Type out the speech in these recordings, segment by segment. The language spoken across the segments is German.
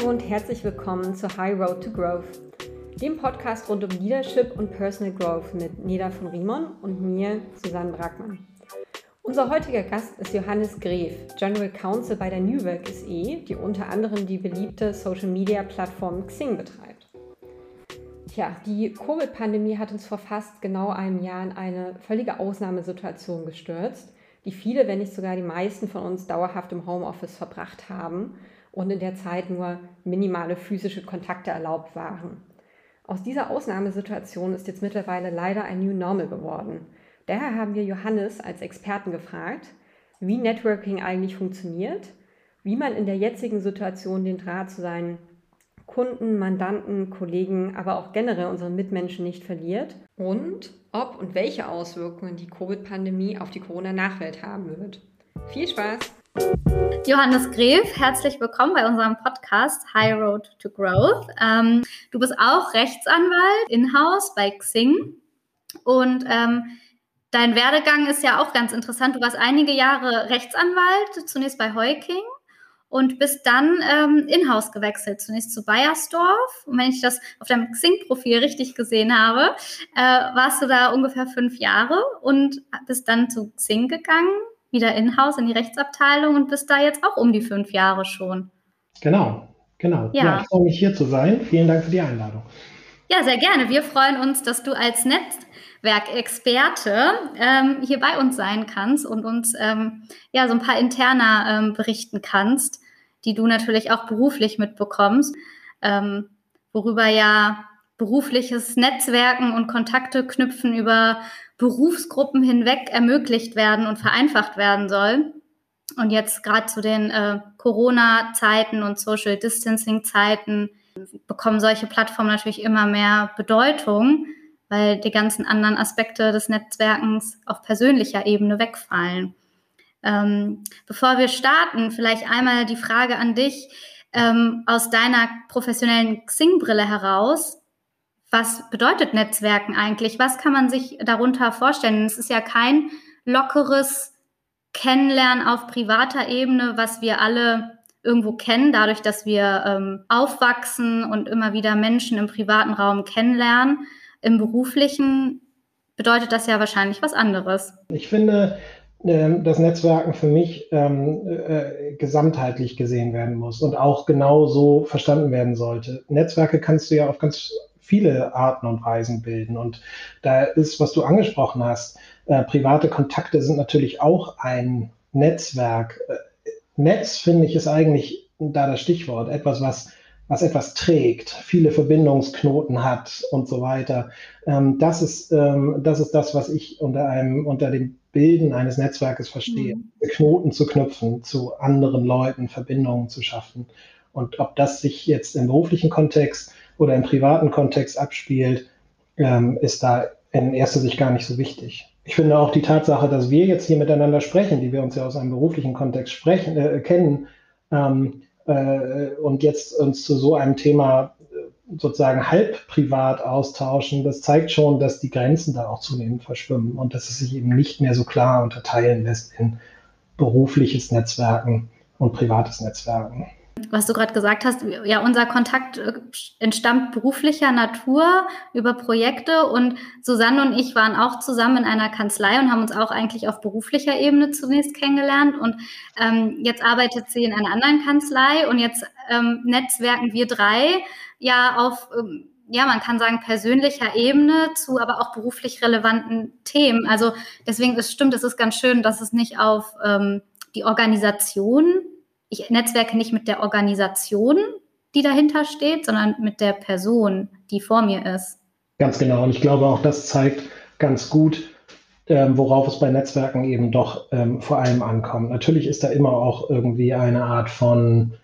Hallo und herzlich willkommen zu High Road to Growth, dem Podcast rund um Leadership und Personal Growth mit Neda von Riemann und mir, Susanne Brackmann. Unser heutiger Gast ist Johannes Gref, General Counsel bei der New Work SE, die unter anderem die beliebte Social-Media-Plattform Xing betreibt. Tja, die Covid-Pandemie hat uns vor fast genau einem Jahr in eine völlige Ausnahmesituation gestürzt, die viele, wenn nicht sogar die meisten von uns dauerhaft im Homeoffice verbracht haben und in der Zeit nur minimale physische Kontakte erlaubt waren. Aus dieser Ausnahmesituation ist jetzt mittlerweile leider ein New Normal geworden. Daher haben wir Johannes als Experten gefragt, wie Networking eigentlich funktioniert, wie man in der jetzigen Situation den Draht zu seinen Kunden, Mandanten, Kollegen, aber auch generell unseren Mitmenschen nicht verliert und ob und welche Auswirkungen die Covid-Pandemie auf die Corona-Nachwelt haben wird. Viel Spaß! Johannes Gref, herzlich willkommen bei unserem Podcast High Road to Growth. Ähm, du bist auch Rechtsanwalt in-house bei Xing und ähm, dein Werdegang ist ja auch ganz interessant. Du warst einige Jahre Rechtsanwalt, zunächst bei Heuking und bist dann ähm, in-house gewechselt, zunächst zu Bayersdorf. Und wenn ich das auf deinem Xing-Profil richtig gesehen habe, äh, warst du da ungefähr fünf Jahre und bist dann zu Xing gegangen wieder in-house in die Rechtsabteilung und bist da jetzt auch um die fünf Jahre schon. Genau, genau. Ja, ja ich freue mich hier zu sein. Vielen Dank für die Einladung. Ja, sehr gerne. Wir freuen uns, dass du als Netzwerkexperte ähm, hier bei uns sein kannst und uns ähm, ja so ein paar interner ähm, berichten kannst, die du natürlich auch beruflich mitbekommst, ähm, worüber ja berufliches Netzwerken und Kontakte knüpfen über Berufsgruppen hinweg ermöglicht werden und vereinfacht werden soll. Und jetzt gerade zu den äh, Corona-Zeiten und Social Distancing-Zeiten bekommen solche Plattformen natürlich immer mehr Bedeutung, weil die ganzen anderen Aspekte des Netzwerkens auf persönlicher Ebene wegfallen. Ähm, bevor wir starten, vielleicht einmal die Frage an dich ähm, aus deiner professionellen Xing-Brille heraus was bedeutet Netzwerken eigentlich? Was kann man sich darunter vorstellen? Es ist ja kein lockeres Kennenlernen auf privater Ebene, was wir alle irgendwo kennen, dadurch, dass wir ähm, aufwachsen und immer wieder Menschen im privaten Raum kennenlernen. Im beruflichen bedeutet das ja wahrscheinlich was anderes. Ich finde, ähm, dass Netzwerken für mich ähm, äh, gesamtheitlich gesehen werden muss und auch genau so verstanden werden sollte. Netzwerke kannst du ja auf ganz viele Arten und Weisen bilden. Und da ist, was du angesprochen hast, äh, private Kontakte sind natürlich auch ein Netzwerk. Äh, Netz, finde ich, ist eigentlich da das Stichwort. Etwas, was, was etwas trägt, viele Verbindungsknoten hat und so weiter. Ähm, das, ist, ähm, das ist das, was ich unter, einem, unter dem Bilden eines Netzwerkes verstehe. Mhm. Knoten zu knüpfen, zu anderen Leuten Verbindungen zu schaffen. Und ob das sich jetzt im beruflichen Kontext oder im privaten Kontext abspielt, ähm, ist da in erster Sicht gar nicht so wichtig. Ich finde auch die Tatsache, dass wir jetzt hier miteinander sprechen, die wir uns ja aus einem beruflichen Kontext sprechen, äh, kennen ähm, äh, und jetzt uns zu so einem Thema äh, sozusagen halb privat austauschen, das zeigt schon, dass die Grenzen da auch zunehmend verschwimmen und dass es sich eben nicht mehr so klar unterteilen lässt in berufliches Netzwerken und privates Netzwerken was du gerade gesagt hast, ja, unser Kontakt äh, entstammt beruflicher Natur über Projekte und Susanne und ich waren auch zusammen in einer Kanzlei und haben uns auch eigentlich auf beruflicher Ebene zunächst kennengelernt und ähm, jetzt arbeitet sie in einer anderen Kanzlei und jetzt ähm, netzwerken wir drei ja auf ähm, ja, man kann sagen, persönlicher Ebene zu aber auch beruflich relevanten Themen. Also deswegen ist stimmt, es ist ganz schön, dass es nicht auf ähm, die Organisation ich netzwerke nicht mit der Organisation, die dahinter steht, sondern mit der Person, die vor mir ist. Ganz genau. Und ich glaube, auch das zeigt ganz gut, ähm, worauf es bei Netzwerken eben doch ähm, vor allem ankommt. Natürlich ist da immer auch irgendwie eine Art von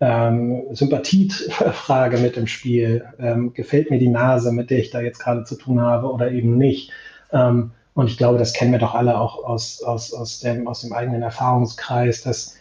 ähm, Sympathiefrage mit im Spiel. Ähm, gefällt mir die Nase, mit der ich da jetzt gerade zu tun habe oder eben nicht? Ähm, und ich glaube, das kennen wir doch alle auch aus, aus, aus, dem, aus dem eigenen Erfahrungskreis, dass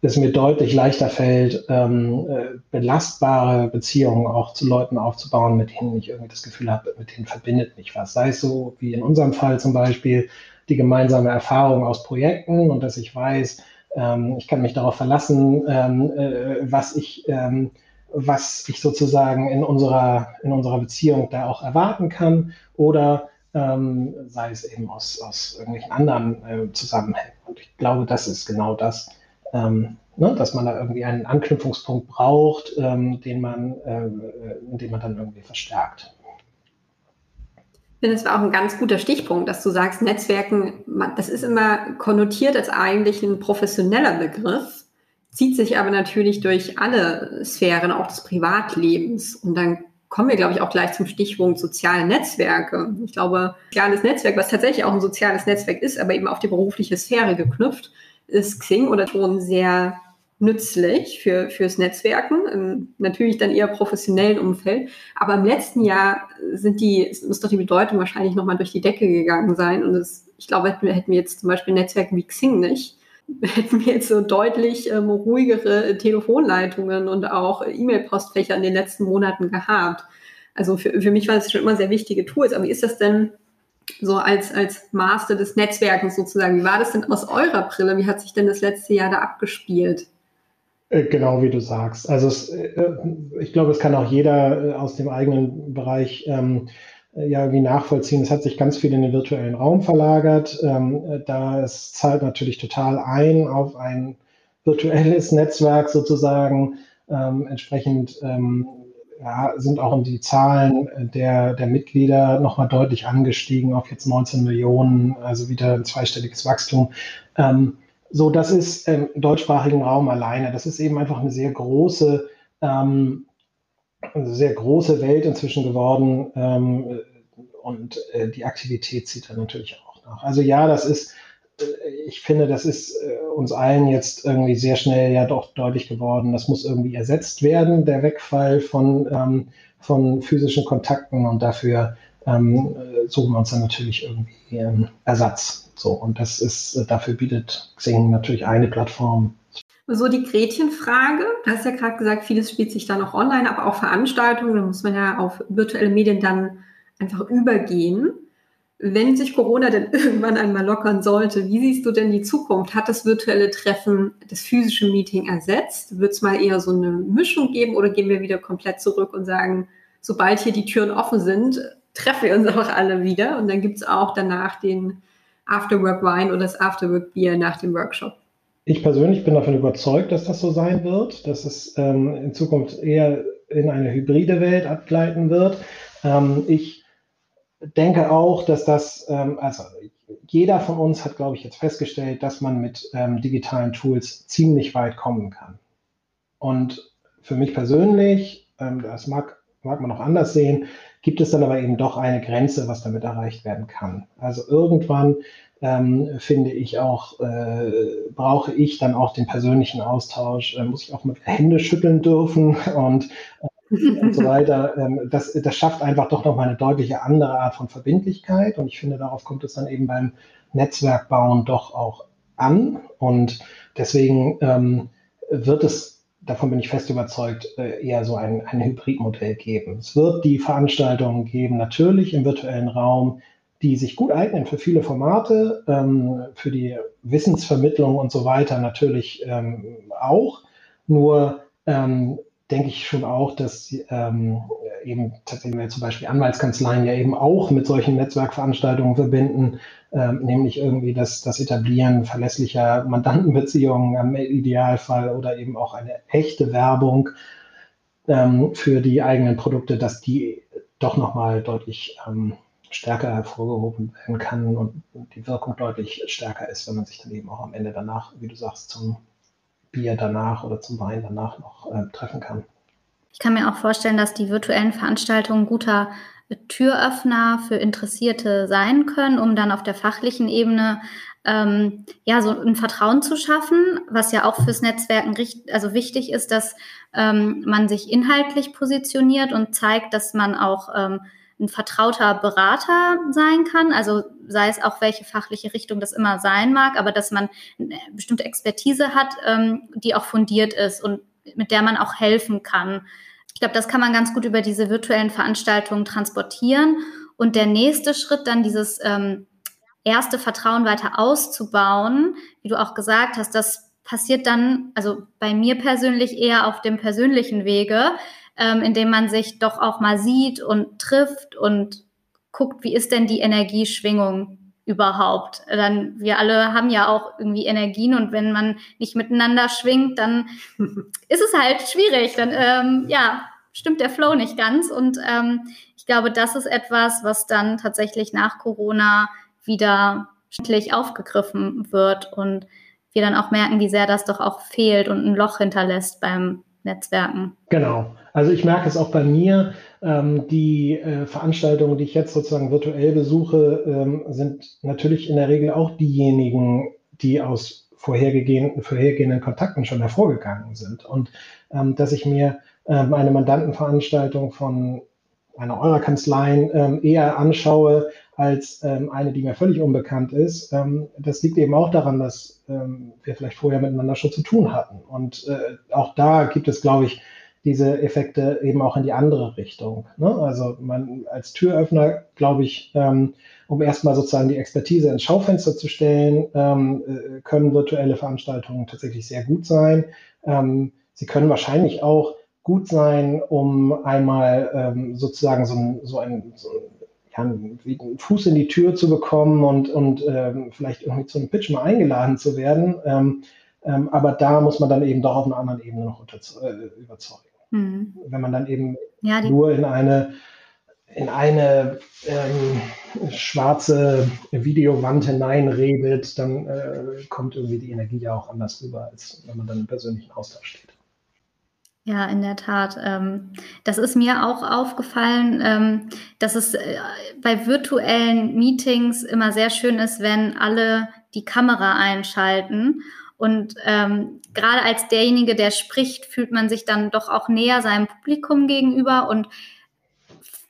es mir deutlich leichter fällt, ähm, äh, belastbare Beziehungen auch zu Leuten aufzubauen, mit denen ich irgendwie das Gefühl habe, mit denen verbindet mich was. Sei es so wie in unserem Fall zum Beispiel die gemeinsame Erfahrung aus Projekten und dass ich weiß, ähm, ich kann mich darauf verlassen, ähm, äh, was ich ähm, was ich sozusagen in unserer, in unserer Beziehung da auch erwarten kann oder ähm, sei es eben aus, aus irgendwelchen anderen äh, Zusammenhängen. Und ich glaube, das ist genau das, ähm, ne, dass man da irgendwie einen Anknüpfungspunkt braucht, ähm, den, man, äh, den man dann irgendwie verstärkt. Ich finde, es war auch ein ganz guter Stichpunkt, dass du sagst, Netzwerken, das ist immer konnotiert als eigentlich ein professioneller Begriff, zieht sich aber natürlich durch alle Sphären, auch des Privatlebens. Und dann kommen wir, glaube ich, auch gleich zum Stichwort soziale Netzwerke. Ich glaube, soziales Netzwerk, was tatsächlich auch ein soziales Netzwerk ist, aber eben auf die berufliche Sphäre geknüpft, ist Xing oder schon sehr nützlich für, fürs Netzwerken, im, natürlich dann eher professionellen Umfeld. Aber im letzten Jahr sind die, muss doch die Bedeutung wahrscheinlich nochmal durch die Decke gegangen sein. Und das, ich glaube, hätten wir, hätten wir jetzt zum Beispiel Netzwerken wie Xing nicht, hätten wir jetzt so deutlich ähm, ruhigere Telefonleitungen und auch E-Mail-Postfächer in den letzten Monaten gehabt. Also für, für mich waren das schon immer sehr wichtige Tools. Aber wie ist das denn so als, als Master des Netzwerkens sozusagen? Wie war das denn aus eurer Brille? Wie hat sich denn das letzte Jahr da abgespielt? Äh, genau wie du sagst. Also es, äh, ich glaube, es kann auch jeder äh, aus dem eigenen Bereich ähm, ja irgendwie nachvollziehen. Es hat sich ganz viel in den virtuellen Raum verlagert. Ähm, da es zahlt natürlich total ein auf ein virtuelles Netzwerk sozusagen. Ähm, entsprechend ähm, ja, sind auch die Zahlen der, der Mitglieder nochmal deutlich angestiegen auf jetzt 19 Millionen, also wieder ein zweistelliges Wachstum. Ähm, so, das ist im deutschsprachigen Raum alleine. Das ist eben einfach eine sehr große, ähm, eine sehr große Welt inzwischen geworden. Ähm, und äh, die Aktivität zieht dann natürlich auch nach. Also ja, das ist, äh, ich finde, das ist äh, uns allen jetzt irgendwie sehr schnell ja doch deutlich geworden. Das muss irgendwie ersetzt werden, der Wegfall von, ähm, von physischen Kontakten und dafür ähm, suchen wir uns dann natürlich irgendwie ähm, Ersatz. So, und das ist, äh, dafür bietet Xing natürlich eine Plattform. So die Gretchenfrage. Du hast ja gerade gesagt, vieles spielt sich dann auch online, aber auch Veranstaltungen, da muss man ja auf virtuelle Medien dann einfach übergehen. Wenn sich Corona denn irgendwann einmal lockern sollte, wie siehst du denn die Zukunft? Hat das virtuelle Treffen das physische Meeting ersetzt? Wird es mal eher so eine Mischung geben oder gehen wir wieder komplett zurück und sagen, sobald hier die Türen offen sind, treffen wir uns auch alle wieder und dann gibt es auch danach den Afterwork Wein oder das Afterwork Bier nach dem Workshop? Ich persönlich bin davon überzeugt, dass das so sein wird, dass es ähm, in Zukunft eher in eine hybride Welt abgleiten wird. Ähm, ich denke auch, dass das, ähm, also jeder von uns hat, glaube ich, jetzt festgestellt, dass man mit ähm, digitalen Tools ziemlich weit kommen kann. Und für mich persönlich, ähm, das mag, mag man auch anders sehen, gibt es dann aber eben doch eine Grenze, was damit erreicht werden kann. Also irgendwann ähm, finde ich auch, äh, brauche ich dann auch den persönlichen Austausch, äh, muss ich auch mit Hände schütteln dürfen und, äh, und so weiter. Ähm, das, das schafft einfach doch nochmal eine deutliche andere Art von Verbindlichkeit und ich finde, darauf kommt es dann eben beim Netzwerkbauen doch auch an und deswegen ähm, wird es davon bin ich fest überzeugt, äh, eher so ein, ein Hybridmodell geben. Es wird die Veranstaltungen geben, natürlich im virtuellen Raum, die sich gut eignen für viele Formate, ähm, für die Wissensvermittlung und so weiter natürlich ähm, auch. Nur ähm, denke ich schon auch, dass ähm, eben tatsächlich zum Beispiel Anwaltskanzleien ja eben auch mit solchen Netzwerkveranstaltungen verbinden, ähm, nämlich irgendwie das, das Etablieren verlässlicher Mandantenbeziehungen im Idealfall oder eben auch eine echte Werbung ähm, für die eigenen Produkte, dass die doch nochmal deutlich ähm, stärker hervorgehoben werden kann und die Wirkung deutlich stärker ist, wenn man sich dann eben auch am Ende danach, wie du sagst, zum Bier danach oder zum Wein danach noch äh, treffen kann. Ich kann mir auch vorstellen, dass die virtuellen Veranstaltungen guter Türöffner für Interessierte sein können, um dann auf der fachlichen Ebene ähm, ja so ein Vertrauen zu schaffen, was ja auch fürs Netzwerken also wichtig ist, dass ähm, man sich inhaltlich positioniert und zeigt, dass man auch ähm, ein vertrauter Berater sein kann, also sei es auch welche fachliche Richtung das immer sein mag, aber dass man eine bestimmte Expertise hat, ähm, die auch fundiert ist und mit der man auch helfen kann. Ich glaube, das kann man ganz gut über diese virtuellen Veranstaltungen transportieren. Und der nächste Schritt dann dieses ähm, erste Vertrauen weiter auszubauen, wie du auch gesagt hast, das passiert dann, also bei mir persönlich eher auf dem persönlichen Wege, ähm, indem man sich doch auch mal sieht und trifft und guckt, wie ist denn die Energieschwingung überhaupt? Dann, wir alle haben ja auch irgendwie Energien und wenn man nicht miteinander schwingt, dann ist es halt schwierig. Dann, ähm, ja, stimmt der Flow nicht ganz. Und ähm, ich glaube, das ist etwas, was dann tatsächlich nach Corona wieder endlich aufgegriffen wird und wir dann auch merken, wie sehr das doch auch fehlt und ein Loch hinterlässt beim Netzwerken. Genau. Also ich merke es auch bei mir. Ähm, die äh, Veranstaltungen, die ich jetzt sozusagen virtuell besuche, ähm, sind natürlich in der Regel auch diejenigen, die aus vorhergehenden, vorhergehenden Kontakten schon hervorgegangen sind. Und ähm, dass ich mir eine Mandantenveranstaltung von einer eurer Kanzleien eher anschaue als eine, die mir völlig unbekannt ist. Das liegt eben auch daran, dass wir vielleicht vorher miteinander schon zu tun hatten. Und äh, auch da gibt es, glaube ich, diese Effekte eben auch in die andere Richtung. Ne? Also man als Türöffner, glaube ich, ähm, um erstmal sozusagen die Expertise ins Schaufenster zu stellen, ähm, äh, können virtuelle Veranstaltungen tatsächlich sehr gut sein. Ähm, sie können wahrscheinlich auch gut sein, um einmal ähm, sozusagen so so ein, so einen Fuß in die Tür zu bekommen und, und ähm, vielleicht irgendwie zu einem Pitch mal eingeladen zu werden. Ähm, ähm, aber da muss man dann eben doch auf einer anderen Ebene noch äh, überzeugen. Mhm. Wenn man dann eben ja, nur in eine in eine ähm, schwarze Videowand hineinredet, dann äh, kommt irgendwie die Energie ja auch anders rüber, als wenn man dann im persönlichen Austausch steht. Ja, in der Tat. Ähm, das ist mir auch aufgefallen, ähm, dass es äh, bei virtuellen Meetings immer sehr schön ist, wenn alle die Kamera einschalten. Und ähm, gerade als derjenige, der spricht, fühlt man sich dann doch auch näher seinem Publikum gegenüber und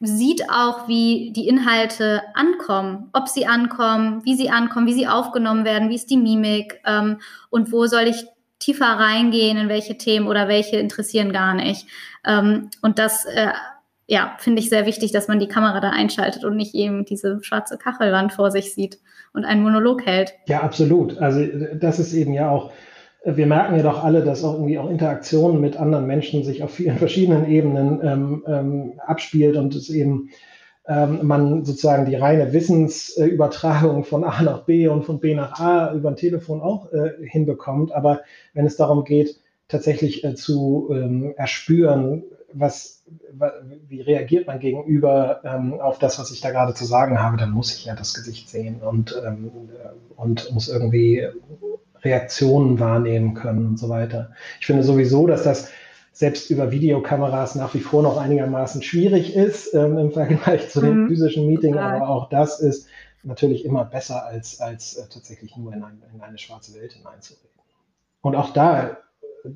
sieht auch, wie die Inhalte ankommen, ob sie ankommen, wie sie ankommen, wie sie aufgenommen werden, wie ist die Mimik ähm, und wo soll ich tiefer reingehen, in welche Themen oder welche interessieren gar nicht. Ähm, und das, äh, ja, finde ich sehr wichtig, dass man die Kamera da einschaltet und nicht eben diese schwarze Kachelwand vor sich sieht und einen Monolog hält. Ja, absolut. Also das ist eben ja auch, wir merken ja doch alle, dass auch irgendwie auch Interaktionen mit anderen Menschen sich auf vielen verschiedenen Ebenen ähm, ähm, abspielt und es eben ähm, man sozusagen die reine Wissensübertragung von A nach B und von B nach A über ein Telefon auch äh, hinbekommt. Aber wenn es darum geht, tatsächlich äh, zu ähm, erspüren, was, wie reagiert man gegenüber ähm, auf das, was ich da gerade zu sagen habe, dann muss ich ja das Gesicht sehen und, ähm, und muss irgendwie Reaktionen wahrnehmen können und so weiter. Ich finde sowieso, dass das selbst über Videokameras nach wie vor noch einigermaßen schwierig ist ähm, im Vergleich zu dem mhm. physischen Meeting. Aber auch das ist natürlich immer besser, als, als äh, tatsächlich nur in, ein, in, eine schwarze Welt hineinzureden. Und auch da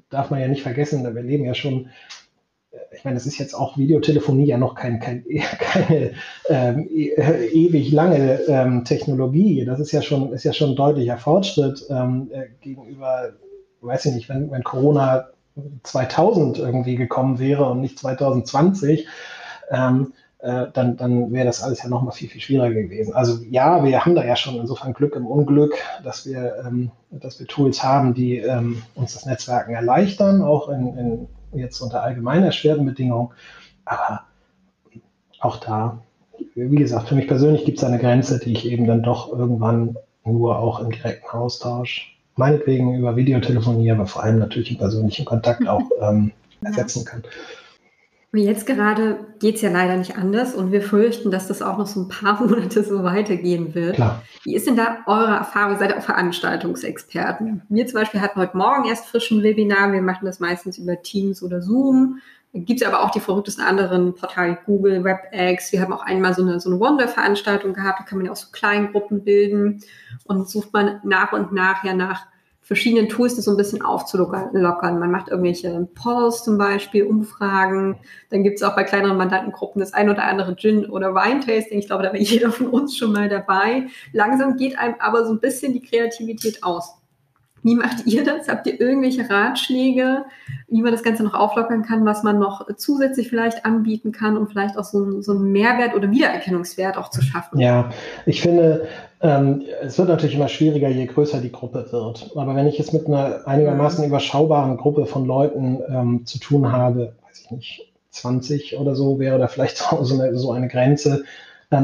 darf man ja nicht vergessen, wir leben ja schon, äh, ich meine, es ist jetzt auch Videotelefonie ja noch kein, kein, keine ähm, e ewig lange ähm, Technologie. Das ist ja schon, ist ja schon ein deutlicher Fortschritt ähm, äh, gegenüber, weiß ich nicht, wenn, wenn Corona 2000 irgendwie gekommen wäre und nicht 2020, ähm, äh, dann, dann wäre das alles ja noch mal viel, viel schwieriger gewesen. Also ja, wir haben da ja schon insofern Glück im Unglück, dass wir, ähm, dass wir Tools haben, die ähm, uns das Netzwerken erleichtern, auch in, in jetzt unter allgemein erschwerten Bedingungen. Aber auch da, wie gesagt, für mich persönlich gibt es eine Grenze, die ich eben dann doch irgendwann nur auch im direkten Austausch meinetwegen über Videotelefonie, aber vor allem natürlich im persönlichen Kontakt auch ähm, ersetzen kann. Und jetzt gerade geht es ja leider nicht anders und wir fürchten, dass das auch noch so ein paar Monate so weitergehen wird. Klar. Wie ist denn da eure Erfahrung? Seid ihr auch Veranstaltungsexperten? Wir zum Beispiel hatten heute Morgen erst frischen Webinar. Wir machen das meistens über Teams oder Zoom. Gibt es aber auch die verrücktesten anderen Portale, Google, WebEx. Wir haben auch einmal so eine, so eine Wonder-Veranstaltung gehabt, da kann man ja auch so Kleingruppen bilden und sucht man nach und nach ja nach verschiedenen Tools, das so ein bisschen aufzulockern. Man macht irgendwelche Polls zum Beispiel, Umfragen. Dann gibt es auch bei kleineren Mandantengruppen das ein oder andere Gin- oder Wine-Tasting. Ich glaube, da wäre jeder von uns schon mal dabei. Langsam geht einem aber so ein bisschen die Kreativität aus. Wie macht ihr das? Habt ihr irgendwelche Ratschläge, wie man das Ganze noch auflockern kann, was man noch zusätzlich vielleicht anbieten kann, um vielleicht auch so, so einen Mehrwert oder Wiedererkennungswert auch zu schaffen? Ja, ich finde, ähm, es wird natürlich immer schwieriger, je größer die Gruppe wird. Aber wenn ich jetzt mit einer einigermaßen mhm. überschaubaren Gruppe von Leuten ähm, zu tun habe, weiß ich nicht, 20 oder so wäre da vielleicht so eine, so eine Grenze,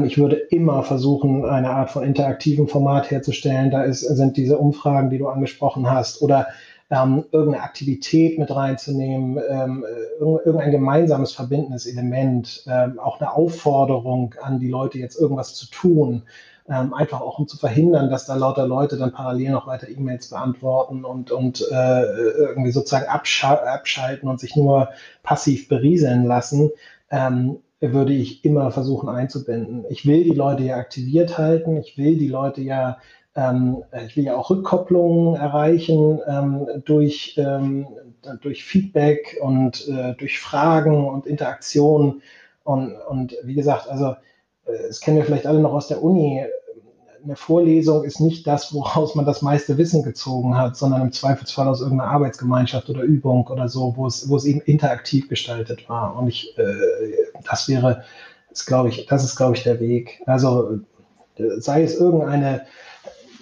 ich würde immer versuchen, eine Art von interaktivem Format herzustellen. Da ist, sind diese Umfragen, die du angesprochen hast, oder ähm, irgendeine Aktivität mit reinzunehmen, ähm, irgendein gemeinsames verbindendes Element, ähm, auch eine Aufforderung an die Leute, jetzt irgendwas zu tun. Ähm, einfach auch um zu verhindern, dass da lauter Leute dann parallel noch weiter E-Mails beantworten und, und äh, irgendwie sozusagen abschalten und sich nur passiv berieseln lassen. Ähm, würde ich immer versuchen einzubinden. Ich will die Leute ja aktiviert halten, ich will die Leute ja, ähm, ich will ja auch Rückkopplungen erreichen ähm, durch, ähm, durch Feedback und äh, durch Fragen und Interaktion. Und, und wie gesagt, also äh, das kennen wir vielleicht alle noch aus der Uni eine Vorlesung ist nicht das, woraus man das meiste Wissen gezogen hat, sondern im Zweifelsfall aus irgendeiner Arbeitsgemeinschaft oder Übung oder so, wo es, wo es eben interaktiv gestaltet war. Und ich, äh, das wäre, das glaube ich, das ist, glaube ich, der Weg. Also äh, sei es irgendeine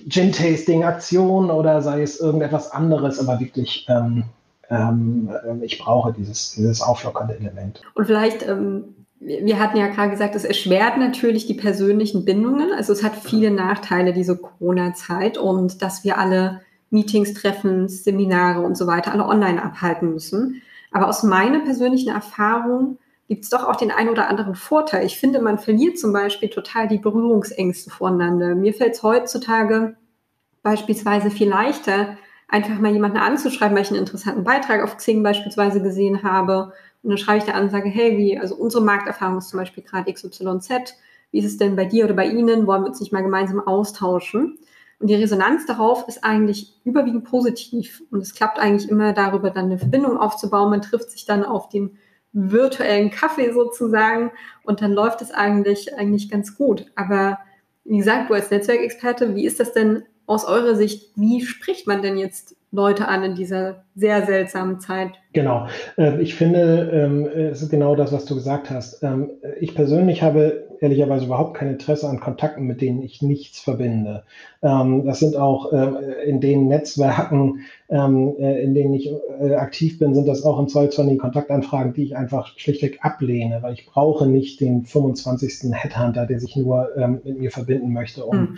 Gin-Tasting-Aktion oder sei es irgendetwas anderes, aber wirklich, ähm, ähm, ich brauche dieses, dieses auflockernde Element. Und vielleicht ähm wir hatten ja gerade gesagt, es erschwert natürlich die persönlichen Bindungen. Also es hat viele Nachteile, diese Corona-Zeit und dass wir alle Meetings, Treffen, Seminare und so weiter alle online abhalten müssen. Aber aus meiner persönlichen Erfahrung gibt es doch auch den einen oder anderen Vorteil. Ich finde, man verliert zum Beispiel total die Berührungsängste voneinander. Mir fällt es heutzutage beispielsweise viel leichter, einfach mal jemanden anzuschreiben, weil ich einen interessanten Beitrag auf Xing beispielsweise gesehen habe und dann schreibe ich da an und sage, hey, wie, also unsere Markterfahrung ist zum Beispiel gerade XYZ. Wie ist es denn bei dir oder bei Ihnen? Wollen wir uns nicht mal gemeinsam austauschen? Und die Resonanz darauf ist eigentlich überwiegend positiv. Und es klappt eigentlich immer darüber, dann eine Verbindung aufzubauen. Man trifft sich dann auf den virtuellen Kaffee sozusagen und dann läuft es eigentlich, eigentlich ganz gut. Aber wie gesagt, du als Netzwerkexperte, wie ist das denn aus eurer Sicht? Wie spricht man denn jetzt Leute an in dieser sehr seltsamen Zeit. Genau. Ähm, ich finde, ähm, es ist genau das, was du gesagt hast. Ähm, ich persönlich habe ehrlicherweise überhaupt kein Interesse an Kontakten, mit denen ich nichts verbinde. Das sind auch in den Netzwerken, äh, in denen ich äh, aktiv bin, sind das auch im Zoll von den Kontaktanfragen, die ich einfach schlichtweg ablehne, weil ich brauche nicht den 25. Headhunter, der sich nur mit mir verbinden möchte, um, hm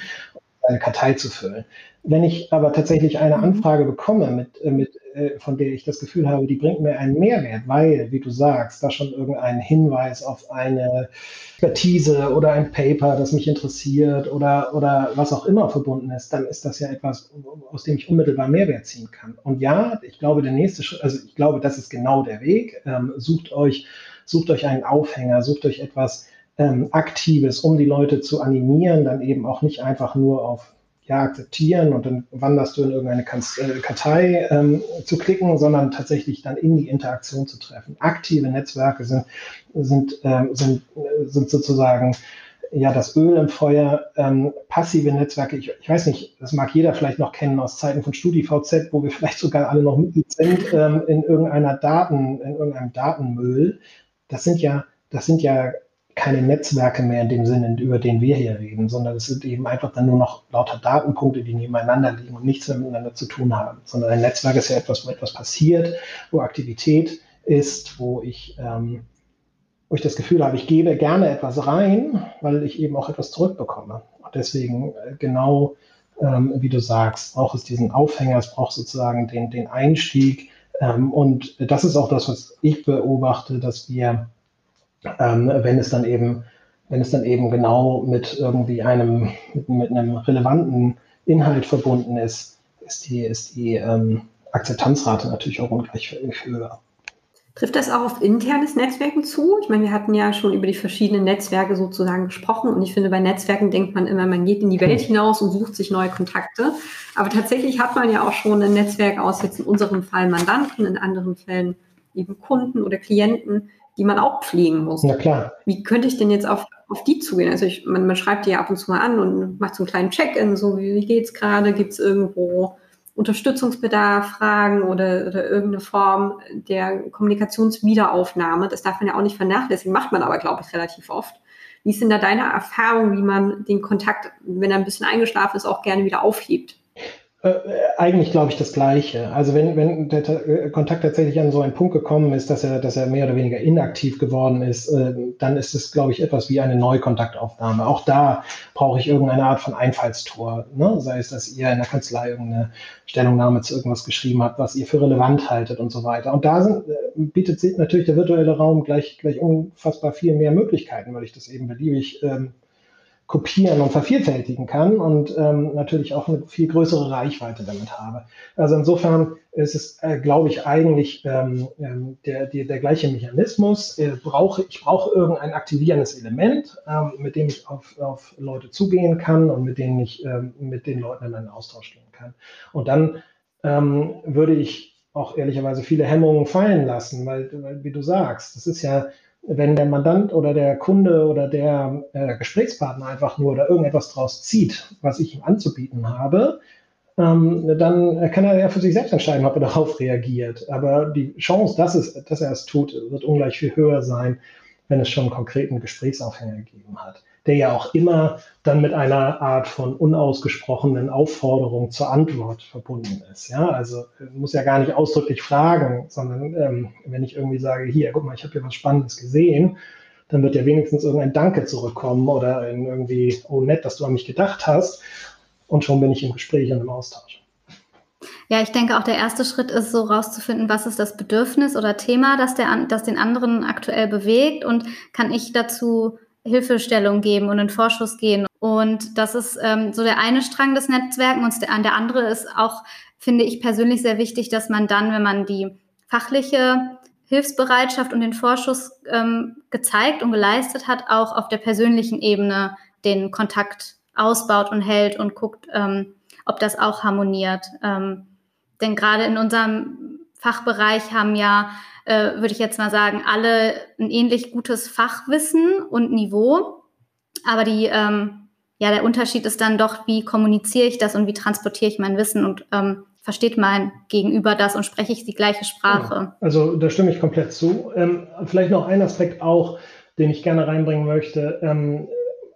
Kartei zu füllen. Wenn ich aber tatsächlich eine mhm. Anfrage bekomme, mit, äh, mit, äh, von der ich das Gefühl habe, die bringt mir einen Mehrwert, weil, wie du sagst, da schon irgendein Hinweis auf eine Expertise oder ein Paper, das mich interessiert oder, oder was auch immer verbunden ist, dann ist das ja etwas, aus dem ich unmittelbar Mehrwert ziehen kann. Und ja, ich glaube, der nächste Schritt, also ich glaube, das ist genau der Weg. Ähm, sucht euch, sucht euch einen Aufhänger, sucht euch etwas, ähm, Aktives, um die Leute zu animieren, dann eben auch nicht einfach nur auf ja, akzeptieren und dann wanderst du in irgendeine äh, Kartei ähm, zu klicken, sondern tatsächlich dann in die Interaktion zu treffen. Aktive Netzwerke sind, sind, ähm, sind, sind sozusagen ja das Öl im Feuer. Ähm, passive Netzwerke, ich, ich, weiß nicht, das mag jeder vielleicht noch kennen aus Zeiten von StudiVZ, wo wir vielleicht sogar alle noch Mitglied sind ähm, in irgendeiner Daten, in irgendeinem Datenmüll. Das sind ja, das sind ja keine Netzwerke mehr in dem Sinne, über den wir hier reden, sondern es sind eben einfach dann nur noch lauter Datenpunkte, die nebeneinander liegen und nichts mehr miteinander zu tun haben. Sondern ein Netzwerk ist ja etwas, wo etwas passiert, wo Aktivität ist, wo ich, ähm, wo ich das Gefühl habe, ich gebe gerne etwas rein, weil ich eben auch etwas zurückbekomme. Und deswegen äh, genau, ähm, wie du sagst, braucht es diesen Aufhänger, es braucht sozusagen den, den Einstieg. Ähm, und das ist auch das, was ich beobachte, dass wir ähm, wenn es dann eben, wenn es dann eben genau mit irgendwie einem, mit, mit einem relevanten Inhalt verbunden ist, ist die, ist die ähm, Akzeptanzrate natürlich auch ungleich höher. Trifft das auch auf internes Netzwerken zu? Ich meine, wir hatten ja schon über die verschiedenen Netzwerke sozusagen gesprochen und ich finde, bei Netzwerken denkt man immer, man geht in die Welt hm. hinaus und sucht sich neue Kontakte. Aber tatsächlich hat man ja auch schon ein Netzwerk aus, jetzt in unserem Fall Mandanten, in anderen Fällen eben Kunden oder Klienten, die man auch pflegen muss. Na klar. Wie könnte ich denn jetzt auf, auf die zugehen? Also ich, man, man schreibt die ja ab und zu mal an und macht so einen kleinen Check-in, so wie, wie es gerade? Gibt es irgendwo Unterstützungsbedarf fragen oder, oder irgendeine Form der Kommunikationswiederaufnahme. Das darf man ja auch nicht vernachlässigen, macht man aber, glaube ich, relativ oft. Wie sind da deine Erfahrungen, wie man den Kontakt, wenn er ein bisschen eingeschlafen ist, auch gerne wieder aufhebt? Äh, eigentlich glaube ich das Gleiche. Also wenn, wenn der äh, Kontakt tatsächlich an so einen Punkt gekommen ist, dass er, dass er mehr oder weniger inaktiv geworden ist, äh, dann ist es, glaube ich, etwas wie eine Neukontaktaufnahme. Auch da brauche ich irgendeine Art von Einfallstor. Ne? Sei es, dass ihr in der Kanzlei irgendeine Stellungnahme zu irgendwas geschrieben habt, was ihr für relevant haltet und so weiter. Und da sind, bietet sich natürlich der virtuelle Raum gleich, gleich unfassbar viel mehr Möglichkeiten, weil ich das eben beliebig ähm, kopieren und vervielfältigen kann und ähm, natürlich auch eine viel größere Reichweite damit habe. Also insofern ist es, äh, glaube ich, eigentlich ähm, ähm, der, der, der gleiche Mechanismus. Äh, brauche, ich brauche irgendein aktivierendes Element, ähm, mit dem ich auf, auf Leute zugehen kann und mit denen ich ähm, mit den Leuten in einen Austausch gehen kann. Und dann ähm, würde ich auch ehrlicherweise viele Hemmungen fallen lassen, weil, weil wie du sagst, das ist ja wenn der Mandant oder der Kunde oder der äh, Gesprächspartner einfach nur oder irgendetwas draus zieht, was ich ihm anzubieten habe, ähm, dann kann er ja für sich selbst entscheiden, ob er darauf reagiert. Aber die Chance, dass, es, dass er es tut, wird ungleich viel höher sein, wenn es schon einen konkreten Gesprächsaufhänger gegeben hat der ja auch immer dann mit einer Art von unausgesprochenen Aufforderung zur Antwort verbunden ist. Ja, also äh, muss ja gar nicht ausdrücklich fragen, sondern ähm, wenn ich irgendwie sage, hier, guck mal, ich habe hier was Spannendes gesehen, dann wird ja wenigstens irgendein Danke zurückkommen oder irgendwie, oh nett, dass du an mich gedacht hast. Und schon bin ich im Gespräch und im Austausch. Ja, ich denke auch der erste Schritt ist so rauszufinden, was ist das Bedürfnis oder Thema, das, der, das den anderen aktuell bewegt und kann ich dazu Hilfestellung geben und in Vorschuss gehen. Und das ist ähm, so der eine Strang des Netzwerken und der, der andere ist auch, finde ich persönlich sehr wichtig, dass man dann, wenn man die fachliche Hilfsbereitschaft und den Vorschuss ähm, gezeigt und geleistet hat, auch auf der persönlichen Ebene den Kontakt ausbaut und hält und guckt, ähm, ob das auch harmoniert. Ähm, denn gerade in unserem Fachbereich haben ja äh, würde ich jetzt mal sagen, alle ein ähnlich gutes Fachwissen und Niveau. Aber die, ähm, ja, der Unterschied ist dann doch, wie kommuniziere ich das und wie transportiere ich mein Wissen und ähm, versteht mein Gegenüber das und spreche ich die gleiche Sprache. Ja, also da stimme ich komplett zu. Ähm, vielleicht noch ein Aspekt auch, den ich gerne reinbringen möchte. Ähm,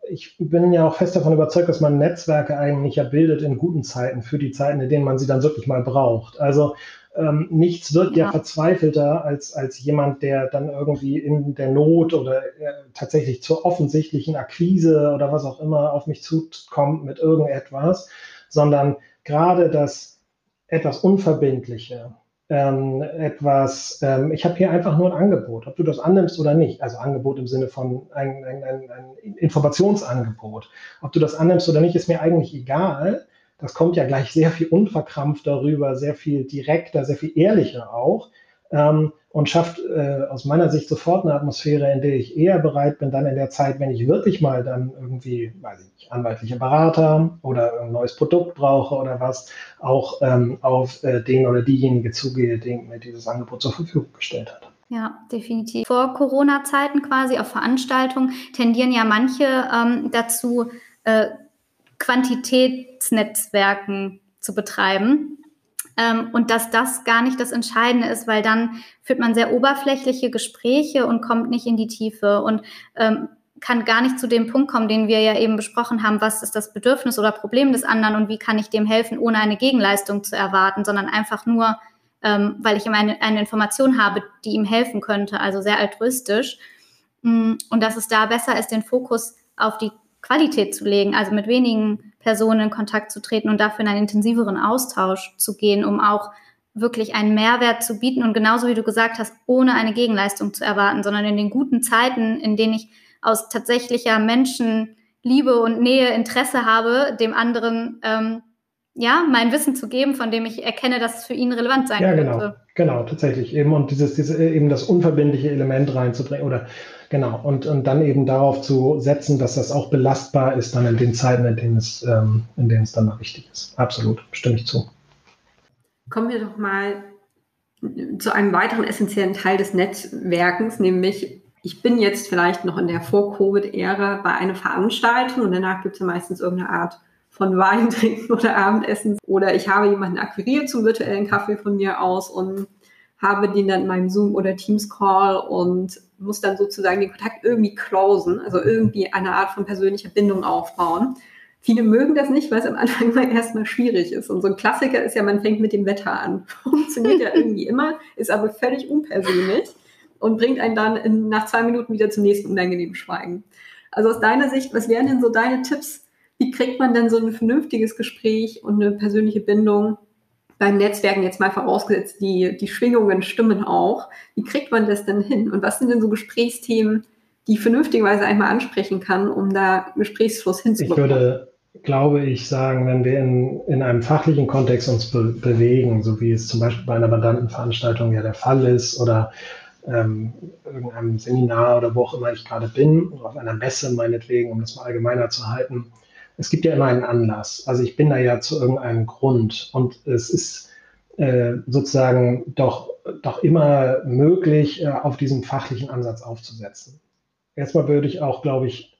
ich bin ja auch fest davon überzeugt, dass man Netzwerke eigentlich ja bildet in guten Zeiten, für die Zeiten, in denen man sie dann wirklich mal braucht. Also ähm, nichts wirkt ja. ja. verzweifelter als, als jemand, der dann irgendwie in der Not oder äh, tatsächlich zur offensichtlichen Akquise oder was auch immer auf mich zukommt mit irgendetwas, sondern gerade das etwas Unverbindliche, ähm, etwas, ähm, ich habe hier einfach nur ein Angebot, ob du das annimmst oder nicht. Also Angebot im Sinne von ein, ein, ein, ein Informationsangebot. Ob du das annimmst oder nicht, ist mir eigentlich egal das kommt ja gleich sehr viel unverkrampft darüber, sehr viel direkter, sehr viel ehrlicher auch ähm, und schafft äh, aus meiner Sicht sofort eine Atmosphäre, in der ich eher bereit bin, dann in der Zeit, wenn ich wirklich mal dann irgendwie, weiß ich nicht, anwaltliche Berater oder ein neues Produkt brauche oder was, auch ähm, auf äh, den oder diejenige zugehe, die mir dieses Angebot zur Verfügung gestellt hat. Ja, definitiv. Vor Corona-Zeiten quasi auf Veranstaltungen tendieren ja manche ähm, dazu, äh, Quantitätsnetzwerken zu betreiben. Ähm, und dass das gar nicht das Entscheidende ist, weil dann führt man sehr oberflächliche Gespräche und kommt nicht in die Tiefe und ähm, kann gar nicht zu dem Punkt kommen, den wir ja eben besprochen haben, was ist das Bedürfnis oder Problem des anderen und wie kann ich dem helfen, ohne eine Gegenleistung zu erwarten, sondern einfach nur, ähm, weil ich ihm eine, eine Information habe, die ihm helfen könnte, also sehr altruistisch. Mm, und dass es da besser ist, den Fokus auf die Qualität zu legen, also mit wenigen Personen in Kontakt zu treten und dafür in einen intensiveren Austausch zu gehen, um auch wirklich einen Mehrwert zu bieten und genauso wie du gesagt hast, ohne eine Gegenleistung zu erwarten, sondern in den guten Zeiten, in denen ich aus tatsächlicher Menschenliebe und Nähe Interesse habe, dem anderen ähm, ja mein Wissen zu geben, von dem ich erkenne, dass es für ihn relevant sein ja, genau, könnte. Genau, tatsächlich eben und dieses, dieses eben das unverbindliche Element reinzubringen oder Genau, und, und dann eben darauf zu setzen, dass das auch belastbar ist, dann in den Zeiten, in denen es, ähm, in denen es dann mal wichtig ist. Absolut, stimme ich zu. Kommen wir doch mal zu einem weiteren essentiellen Teil des Netzwerkens, nämlich ich bin jetzt vielleicht noch in der Vor-Covid-Ära bei einer Veranstaltung und danach gibt es ja meistens irgendeine Art von Wein trinken oder Abendessen. Oder ich habe jemanden akquiriert zum virtuellen Kaffee von mir aus und habe den dann in meinem Zoom oder Teams Call und muss dann sozusagen den Kontakt irgendwie closen, also irgendwie eine Art von persönlicher Bindung aufbauen. Viele mögen das nicht, weil es am Anfang immer erstmal schwierig ist. Und so ein Klassiker ist ja, man fängt mit dem Wetter an. Funktioniert ja irgendwie immer, ist aber völlig unpersönlich und bringt einen dann in, nach zwei Minuten wieder zum nächsten unangenehmen Schweigen. Also aus deiner Sicht, was wären denn so deine Tipps? Wie kriegt man denn so ein vernünftiges Gespräch und eine persönliche Bindung beim Netzwerken jetzt mal vorausgesetzt, die, die Schwingungen stimmen auch. Wie kriegt man das denn hin? Und was sind denn so Gesprächsthemen, die vernünftigerweise einmal ansprechen kann, um da Gesprächsfluss hinzubekommen? Ich würde, glaube ich, sagen, wenn wir in, in einem fachlichen Kontext uns be bewegen, so wie es zum Beispiel bei einer Mandantenveranstaltung ja der Fall ist oder ähm, irgendeinem Seminar oder wo auch immer ich gerade bin, auf einer Messe meinetwegen, um das mal allgemeiner zu halten, es gibt ja immer einen Anlass. Also ich bin da ja zu irgendeinem Grund und es ist äh, sozusagen doch, doch immer möglich, äh, auf diesem fachlichen Ansatz aufzusetzen. Erstmal würde ich auch, glaube ich,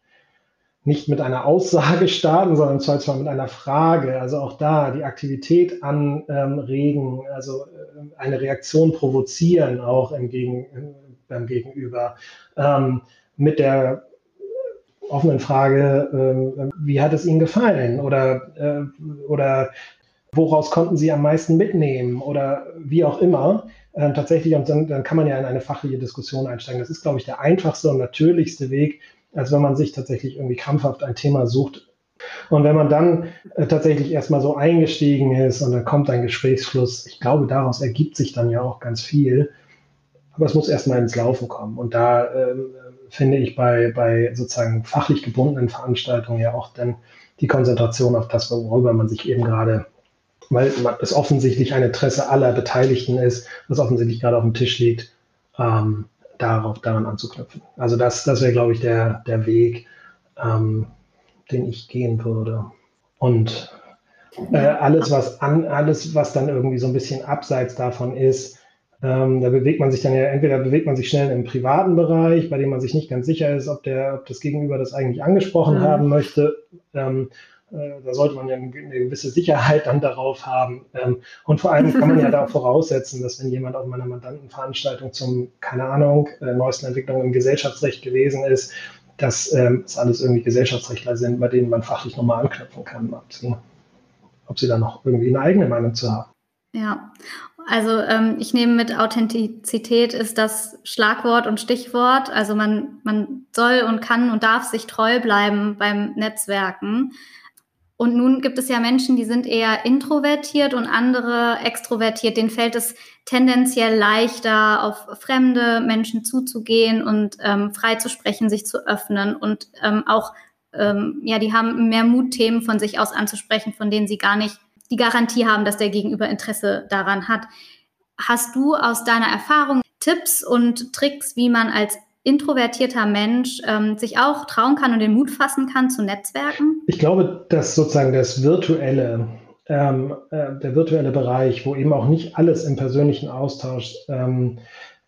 nicht mit einer Aussage starten, sondern zwar mit einer Frage. Also auch da die Aktivität anregen, ähm, also äh, eine Reaktion provozieren auch im Gegen, beim Gegenüber. Ähm, mit der offenen Frage, äh, wie hat es Ihnen gefallen oder, äh, oder woraus konnten Sie am meisten mitnehmen oder wie auch immer. Äh, tatsächlich, und dann, dann kann man ja in eine fachliche Diskussion einsteigen. Das ist, glaube ich, der einfachste und natürlichste Weg, als wenn man sich tatsächlich irgendwie krampfhaft ein Thema sucht. Und wenn man dann äh, tatsächlich erstmal so eingestiegen ist und dann kommt ein Gesprächsfluss, ich glaube, daraus ergibt sich dann ja auch ganz viel. Aber es muss erstmal ins Laufen kommen. Und da ähm, finde ich bei, bei sozusagen fachlich gebundenen Veranstaltungen ja auch dann die Konzentration auf das, worüber man sich eben gerade, weil es offensichtlich ein Interesse aller Beteiligten ist, was offensichtlich gerade auf dem Tisch liegt, ähm, darauf, daran anzuknüpfen. Also das, das wäre, glaube ich, der, der Weg, ähm, den ich gehen würde. Und äh, alles, was an, alles, was dann irgendwie so ein bisschen abseits davon ist, ähm, da bewegt man sich dann ja, entweder bewegt man sich schnell im privaten Bereich, bei dem man sich nicht ganz sicher ist, ob, der, ob das Gegenüber das eigentlich angesprochen mhm. haben möchte. Ähm, äh, da sollte man ja eine gewisse Sicherheit dann darauf haben. Ähm, und vor allem kann man ja da voraussetzen, dass wenn jemand auf meiner Mandantenveranstaltung zum, keine Ahnung, äh, neuesten Entwicklungen im Gesellschaftsrecht gewesen ist, dass ähm, es alles irgendwie Gesellschaftsrechtler sind, bei denen man fachlich nochmal anknüpfen kann, ob sie, ob sie da noch irgendwie eine eigene Meinung zu haben. Ja, also ähm, ich nehme mit Authentizität ist das Schlagwort und Stichwort. Also man, man soll und kann und darf sich treu bleiben beim Netzwerken. Und nun gibt es ja Menschen, die sind eher introvertiert und andere extrovertiert. Denen fällt es tendenziell leichter, auf fremde Menschen zuzugehen und ähm, frei zu sprechen, sich zu öffnen und ähm, auch, ähm, ja, die haben mehr Mut, Themen von sich aus anzusprechen, von denen sie gar nicht die Garantie haben, dass der Gegenüber Interesse daran hat. Hast du aus deiner Erfahrung Tipps und Tricks, wie man als introvertierter Mensch ähm, sich auch trauen kann und den Mut fassen kann zu Netzwerken? Ich glaube, dass sozusagen das virtuelle, ähm, äh, der virtuelle Bereich, wo eben auch nicht alles im persönlichen Austausch ähm,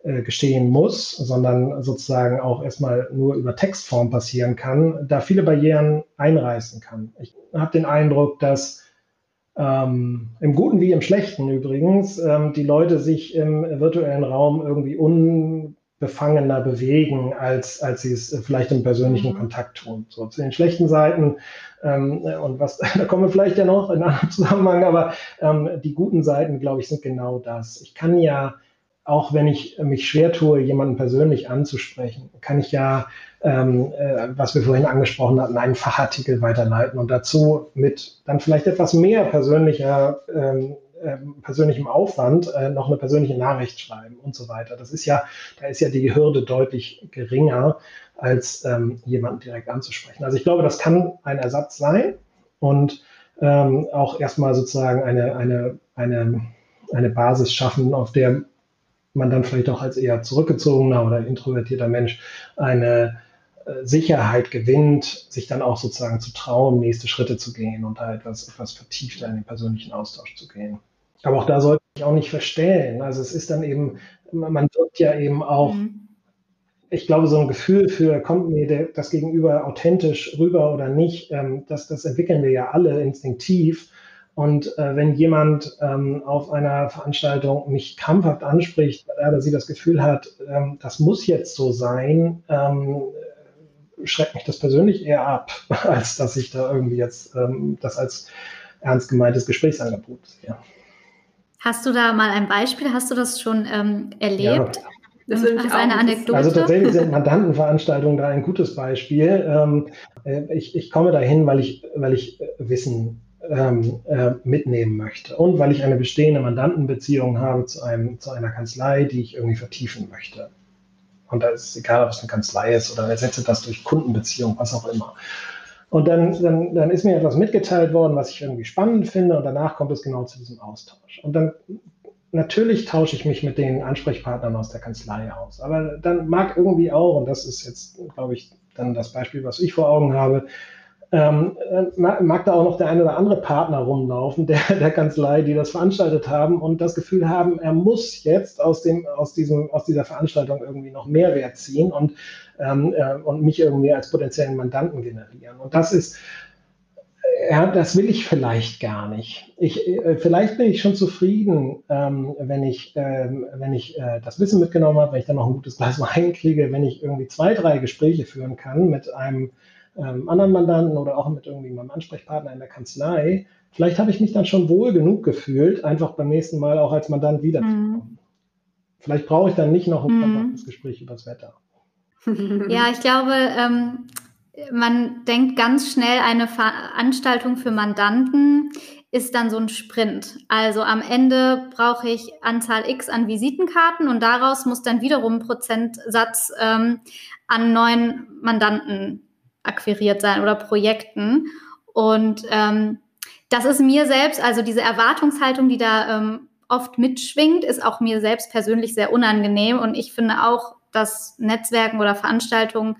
äh, gestehen muss, sondern sozusagen auch erstmal nur über Textform passieren kann, da viele Barrieren einreißen kann. Ich habe den Eindruck, dass ähm, im Guten wie im Schlechten übrigens, ähm, die Leute sich im virtuellen Raum irgendwie unbefangener bewegen, als, als sie es vielleicht im persönlichen mhm. Kontakt tun. So zu den schlechten Seiten, ähm, und was, da kommen wir vielleicht ja noch in einem Zusammenhang, aber ähm, die guten Seiten, glaube ich, sind genau das. Ich kann ja auch wenn ich mich schwer tue, jemanden persönlich anzusprechen, kann ich ja, ähm, äh, was wir vorhin angesprochen hatten, einen Fachartikel weiterleiten und dazu mit dann vielleicht etwas mehr persönlicher, ähm, äh, persönlichem Aufwand äh, noch eine persönliche Nachricht schreiben und so weiter. Das ist ja, da ist ja die Hürde deutlich geringer, als ähm, jemanden direkt anzusprechen. Also ich glaube, das kann ein Ersatz sein und ähm, auch erstmal sozusagen eine, eine, eine, eine Basis schaffen, auf der man dann vielleicht auch als eher zurückgezogener oder introvertierter Mensch eine äh, Sicherheit gewinnt, sich dann auch sozusagen zu trauen, nächste Schritte zu gehen und da etwas, etwas vertiefter in den persönlichen Austausch zu gehen. Aber auch da sollte ich auch nicht verstellen. Also es ist dann eben, man wird ja eben auch, mhm. ich glaube, so ein Gefühl für, kommt mir der, das Gegenüber authentisch rüber oder nicht, ähm, das, das entwickeln wir ja alle instinktiv. Und äh, wenn jemand ähm, auf einer Veranstaltung mich krampfhaft anspricht, weil er oder sie das Gefühl hat, ähm, das muss jetzt so sein, ähm, schreckt mich das persönlich eher ab, als dass ich da irgendwie jetzt ähm, das als ernst gemeintes Gesprächsangebot sehe. Hast du da mal ein Beispiel? Hast du das schon ähm, erlebt? Ja. Das ist eine Anekdote. Also tatsächlich sind Mandantenveranstaltungen da ein gutes Beispiel. Ähm, äh, ich, ich komme dahin, weil ich, weil ich Wissen ähm, äh, mitnehmen möchte und weil ich eine bestehende Mandantenbeziehung habe zu, einem, zu einer Kanzlei, die ich irgendwie vertiefen möchte. Und da ist es egal, ob es eine Kanzlei ist oder ersetze das durch Kundenbeziehung, was auch immer. Und dann, dann, dann ist mir etwas mitgeteilt worden, was ich irgendwie spannend finde und danach kommt es genau zu diesem Austausch. Und dann natürlich tausche ich mich mit den Ansprechpartnern aus der Kanzlei aus. Aber dann mag irgendwie auch, und das ist jetzt, glaube ich, dann das Beispiel, was ich vor Augen habe, ähm, mag da auch noch der eine oder andere Partner rumlaufen, der, der Kanzlei, die das veranstaltet haben und das Gefühl haben, er muss jetzt aus, dem, aus, diesem, aus dieser Veranstaltung irgendwie noch Mehrwert ziehen und, ähm, äh, und mich irgendwie als potenziellen Mandanten generieren. Und das ist, ja, das will ich vielleicht gar nicht. Ich, äh, vielleicht bin ich schon zufrieden, ähm, wenn ich, ähm, wenn ich äh, das Wissen mitgenommen habe, wenn ich dann noch ein gutes Glas Wein kriege, wenn ich irgendwie zwei, drei Gespräche führen kann mit einem ähm, anderen Mandanten oder auch mit irgendwie meinem Ansprechpartner in der Kanzlei. Vielleicht habe ich mich dann schon wohl genug gefühlt, einfach beim nächsten Mal auch als Mandant wiederzukommen. Mhm. Vielleicht brauche ich dann nicht noch ein mhm. Gespräch übers Wetter. Ja, ich glaube, ähm, man denkt ganz schnell, eine Veranstaltung für Mandanten ist dann so ein Sprint. Also am Ende brauche ich Anzahl X an Visitenkarten und daraus muss dann wiederum ein Prozentsatz ähm, an neuen Mandanten akquiriert sein oder Projekten. Und ähm, das ist mir selbst, also diese Erwartungshaltung, die da ähm, oft mitschwingt, ist auch mir selbst persönlich sehr unangenehm. Und ich finde auch, dass Netzwerken oder Veranstaltungen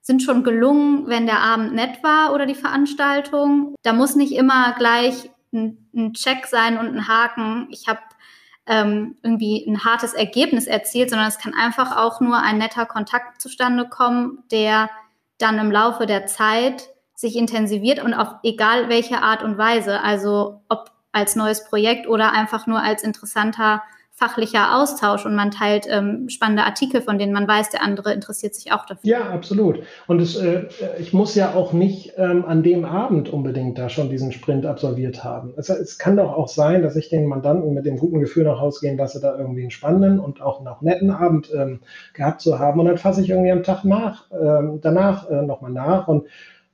sind schon gelungen, wenn der Abend nett war oder die Veranstaltung. Da muss nicht immer gleich ein, ein Check sein und ein Haken. Ich habe ähm, irgendwie ein hartes Ergebnis erzielt, sondern es kann einfach auch nur ein netter Kontakt zustande kommen, der dann im Laufe der Zeit sich intensiviert und auf egal welche Art und Weise, also ob als neues Projekt oder einfach nur als interessanter fachlicher Austausch und man teilt ähm, spannende Artikel, von denen man weiß, der andere interessiert sich auch dafür. Ja, absolut. Und es, äh, ich muss ja auch nicht ähm, an dem Abend unbedingt da schon diesen Sprint absolviert haben. Es, es, kann doch auch sein, dass ich den Mandanten mit dem guten Gefühl nach Hause gehen lasse, da irgendwie einen spannenden und auch noch netten Abend ähm, gehabt zu haben. Und dann fasse ich irgendwie am Tag nach, ähm, danach äh, nochmal nach und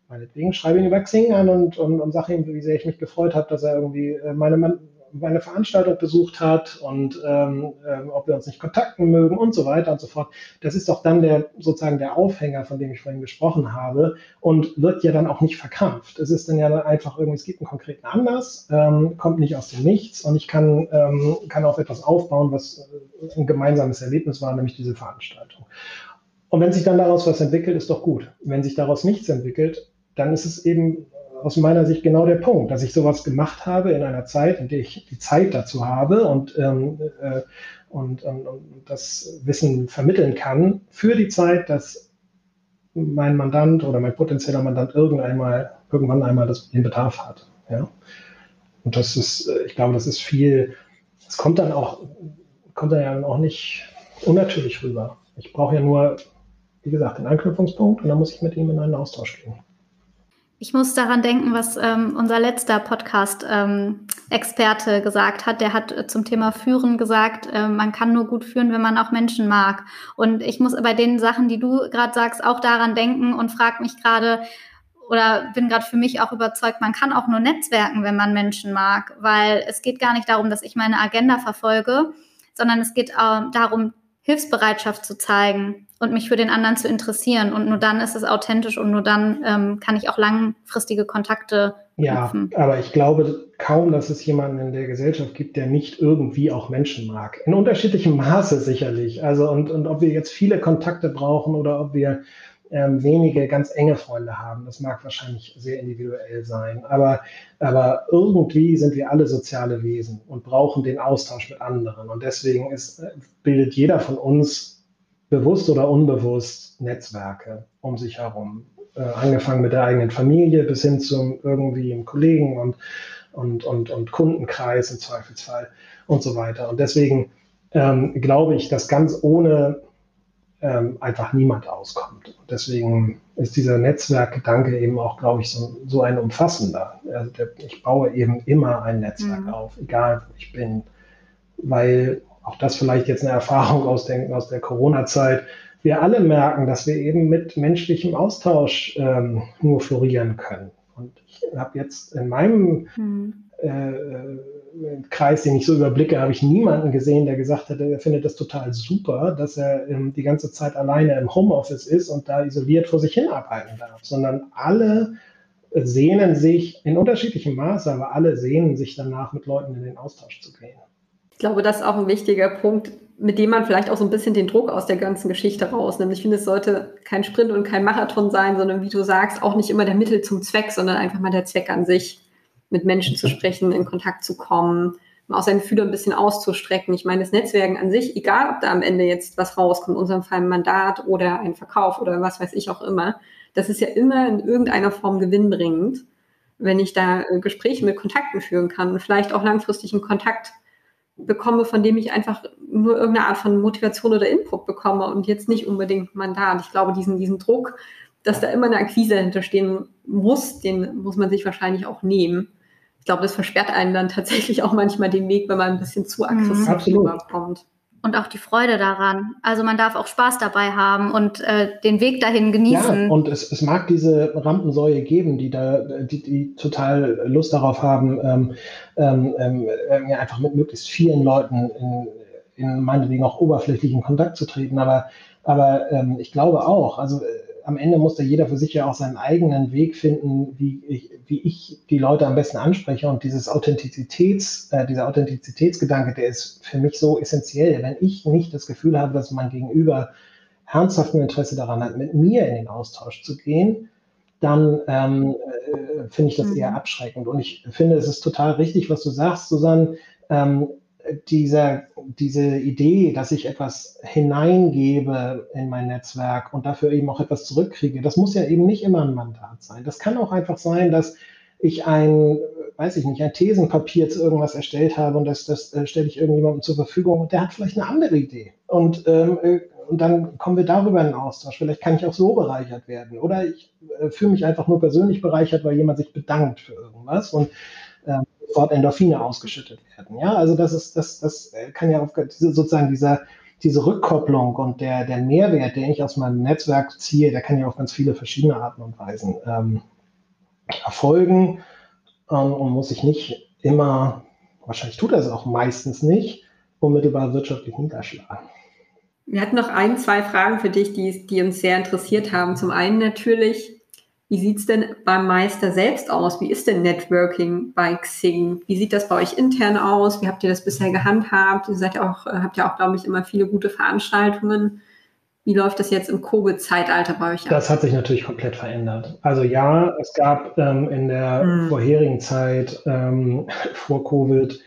meinetwegen schreibe ihn über Xing an und, und, und sage ihm, wie sehr ich mich gefreut habe, dass er irgendwie äh, meine Man meine Veranstaltung besucht hat und ähm, ähm, ob wir uns nicht kontakten mögen und so weiter und so fort. Das ist doch dann der sozusagen der Aufhänger, von dem ich vorhin gesprochen habe und wird ja dann auch nicht verkrampft. Es ist dann ja dann einfach irgendwie, es gibt einen konkreten Anlass, ähm, kommt nicht aus dem Nichts und ich kann, ähm, kann auf etwas aufbauen, was äh, ein gemeinsames Erlebnis war, nämlich diese Veranstaltung. Und wenn sich dann daraus was entwickelt, ist doch gut. Wenn sich daraus nichts entwickelt, dann ist es eben aus meiner Sicht genau der Punkt, dass ich sowas gemacht habe in einer Zeit, in der ich die Zeit dazu habe und, ähm, äh, und, und, und das Wissen vermitteln kann für die Zeit, dass mein Mandant oder mein potenzieller Mandant irgendwann irgendwann einmal das, den Bedarf hat. Ja? Und das ist, äh, ich glaube, das ist viel, es kommt dann auch, kommt dann ja auch nicht unnatürlich rüber. Ich brauche ja nur, wie gesagt, den Anknüpfungspunkt und dann muss ich mit ihm in einen Austausch gehen. Ich muss daran denken, was ähm, unser letzter Podcast-Experte ähm, gesagt hat. Der hat äh, zum Thema Führen gesagt, äh, man kann nur gut führen, wenn man auch Menschen mag. Und ich muss bei den Sachen, die du gerade sagst, auch daran denken und frage mich gerade, oder bin gerade für mich auch überzeugt, man kann auch nur netzwerken, wenn man Menschen mag, weil es geht gar nicht darum, dass ich meine Agenda verfolge, sondern es geht äh, darum, Hilfsbereitschaft zu zeigen und mich für den anderen zu interessieren. Und nur dann ist es authentisch und nur dann ähm, kann ich auch langfristige Kontakte ja, knüpfen. aber ich glaube kaum, dass es jemanden in der Gesellschaft gibt, der nicht irgendwie auch Menschen mag. In unterschiedlichem Maße sicherlich. Also und, und ob wir jetzt viele Kontakte brauchen oder ob wir ähm, wenige ganz enge Freunde haben. Das mag wahrscheinlich sehr individuell sein. Aber, aber irgendwie sind wir alle soziale Wesen und brauchen den Austausch mit anderen. Und deswegen ist, bildet jeder von uns bewusst oder unbewusst Netzwerke um sich herum. Äh, angefangen mit der eigenen Familie bis hin zum irgendwie im Kollegen und, und, und, und Kundenkreis im Zweifelsfall und so weiter. Und deswegen ähm, glaube ich, dass ganz ohne ähm, einfach niemand auskommt. Und deswegen ist dieser Netzwerkgedanke eben auch, glaube ich, so, so ein umfassender. Also der, ich baue eben immer ein Netzwerk mhm. auf, egal wo ich bin, weil auch das vielleicht jetzt eine Erfahrung aus, den, aus der Corona-Zeit, wir alle merken, dass wir eben mit menschlichem Austausch ähm, nur florieren können. Und ich habe jetzt in meinem mhm. äh, Kreis, den ich so überblicke, habe ich niemanden gesehen, der gesagt hat, er findet das total super, dass er ähm, die ganze Zeit alleine im Homeoffice ist und da isoliert vor sich hin arbeiten darf, sondern alle sehnen sich in unterschiedlichem Maße, aber alle sehnen sich danach, mit Leuten in den Austausch zu gehen. Ich glaube, das ist auch ein wichtiger Punkt, mit dem man vielleicht auch so ein bisschen den Druck aus der ganzen Geschichte rausnimmt. Ich finde, es sollte kein Sprint und kein Marathon sein, sondern wie du sagst, auch nicht immer der Mittel zum Zweck, sondern einfach mal der Zweck an sich mit Menschen zu sprechen, in Kontakt zu kommen, auch seine Fühler ein bisschen auszustrecken. Ich meine, das Netzwerken an sich, egal ob da am Ende jetzt was rauskommt, in unserem Fall ein Mandat oder ein Verkauf oder was weiß ich auch immer, das ist ja immer in irgendeiner Form gewinnbringend, wenn ich da äh, Gespräche mit Kontakten führen kann und vielleicht auch langfristig einen Kontakt bekomme, von dem ich einfach nur irgendeine Art von Motivation oder Input bekomme und jetzt nicht unbedingt Mandat. Ich glaube, diesen, diesen Druck, dass da immer eine Akquise hinterstehen muss, den muss man sich wahrscheinlich auch nehmen ich glaube, das versperrt einen dann tatsächlich auch manchmal den Weg, wenn man ein bisschen zu aggressiv mhm. rüberkommt. Und auch die Freude daran. Also man darf auch Spaß dabei haben und äh, den Weg dahin genießen. Ja, und es, es mag diese Rampensäue geben, die da, die, die total Lust darauf haben, ähm, ähm, ähm, ja, einfach mit möglichst vielen Leuten in, in meinetwegen auch oberflächlichen Kontakt zu treten. Aber, aber ähm, ich glaube auch, also äh, am Ende muss da jeder für sich ja auch seinen eigenen Weg finden, wie ich, wie ich die Leute am besten anspreche. Und dieses Authentizitäts, äh, dieser Authentizitätsgedanke, der ist für mich so essentiell. Wenn ich nicht das Gefühl habe, dass mein Gegenüber ernsthaften Interesse daran hat, mit mir in den Austausch zu gehen, dann ähm, äh, finde ich das mhm. eher abschreckend. Und ich finde, es ist total richtig, was du sagst, Susanne. Ähm, dieser, diese Idee, dass ich etwas hineingebe in mein Netzwerk und dafür eben auch etwas zurückkriege, das muss ja eben nicht immer ein Mandat sein. Das kann auch einfach sein, dass ich ein, weiß ich nicht, ein Thesenpapier zu irgendwas erstellt habe und das, das äh, stelle ich irgendjemandem zur Verfügung und der hat vielleicht eine andere Idee. Und, ähm, äh, und dann kommen wir darüber in Austausch. Vielleicht kann ich auch so bereichert werden. Oder ich äh, fühle mich einfach nur persönlich bereichert, weil jemand sich bedankt für irgendwas. Und ähm, sofort Endorphine ausgeschüttet werden. Ja, also das ist, das, das kann ja auf, sozusagen dieser, diese Rückkopplung und der, der Mehrwert, den ich aus meinem Netzwerk ziehe, der kann ja auf ganz viele verschiedene Arten und Weisen ähm, erfolgen ähm, und muss sich nicht immer, wahrscheinlich tut er es auch meistens nicht, unmittelbar wirtschaftlich niederschlagen. Wir hatten noch ein, zwei Fragen für dich, die, die uns sehr interessiert haben. Zum einen natürlich, wie sieht es denn beim Meister selbst aus? Wie ist denn Networking bei Xing? Wie sieht das bei euch intern aus? Wie habt ihr das bisher gehandhabt? Ihr seid auch, äh, habt ja auch, glaube ich, immer viele gute Veranstaltungen. Wie läuft das jetzt im Covid-Zeitalter bei euch ab? Das hat sich natürlich komplett verändert. Also ja, es gab ähm, in der hm. vorherigen Zeit ähm, vor Covid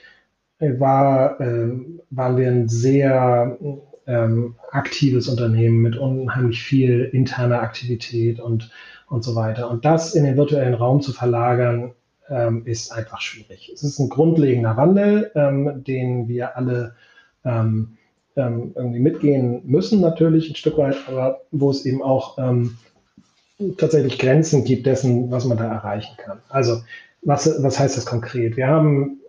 war, äh, waren wir ein sehr ähm, aktives Unternehmen mit unheimlich viel interner Aktivität und und so weiter. Und das in den virtuellen Raum zu verlagern, ähm, ist einfach schwierig. Es ist ein grundlegender Wandel, ähm, den wir alle ähm, ähm irgendwie mitgehen müssen, natürlich ein Stück weit, aber wo es eben auch ähm, tatsächlich Grenzen gibt dessen, was man da erreichen kann. Also, was, was heißt das konkret? Wir haben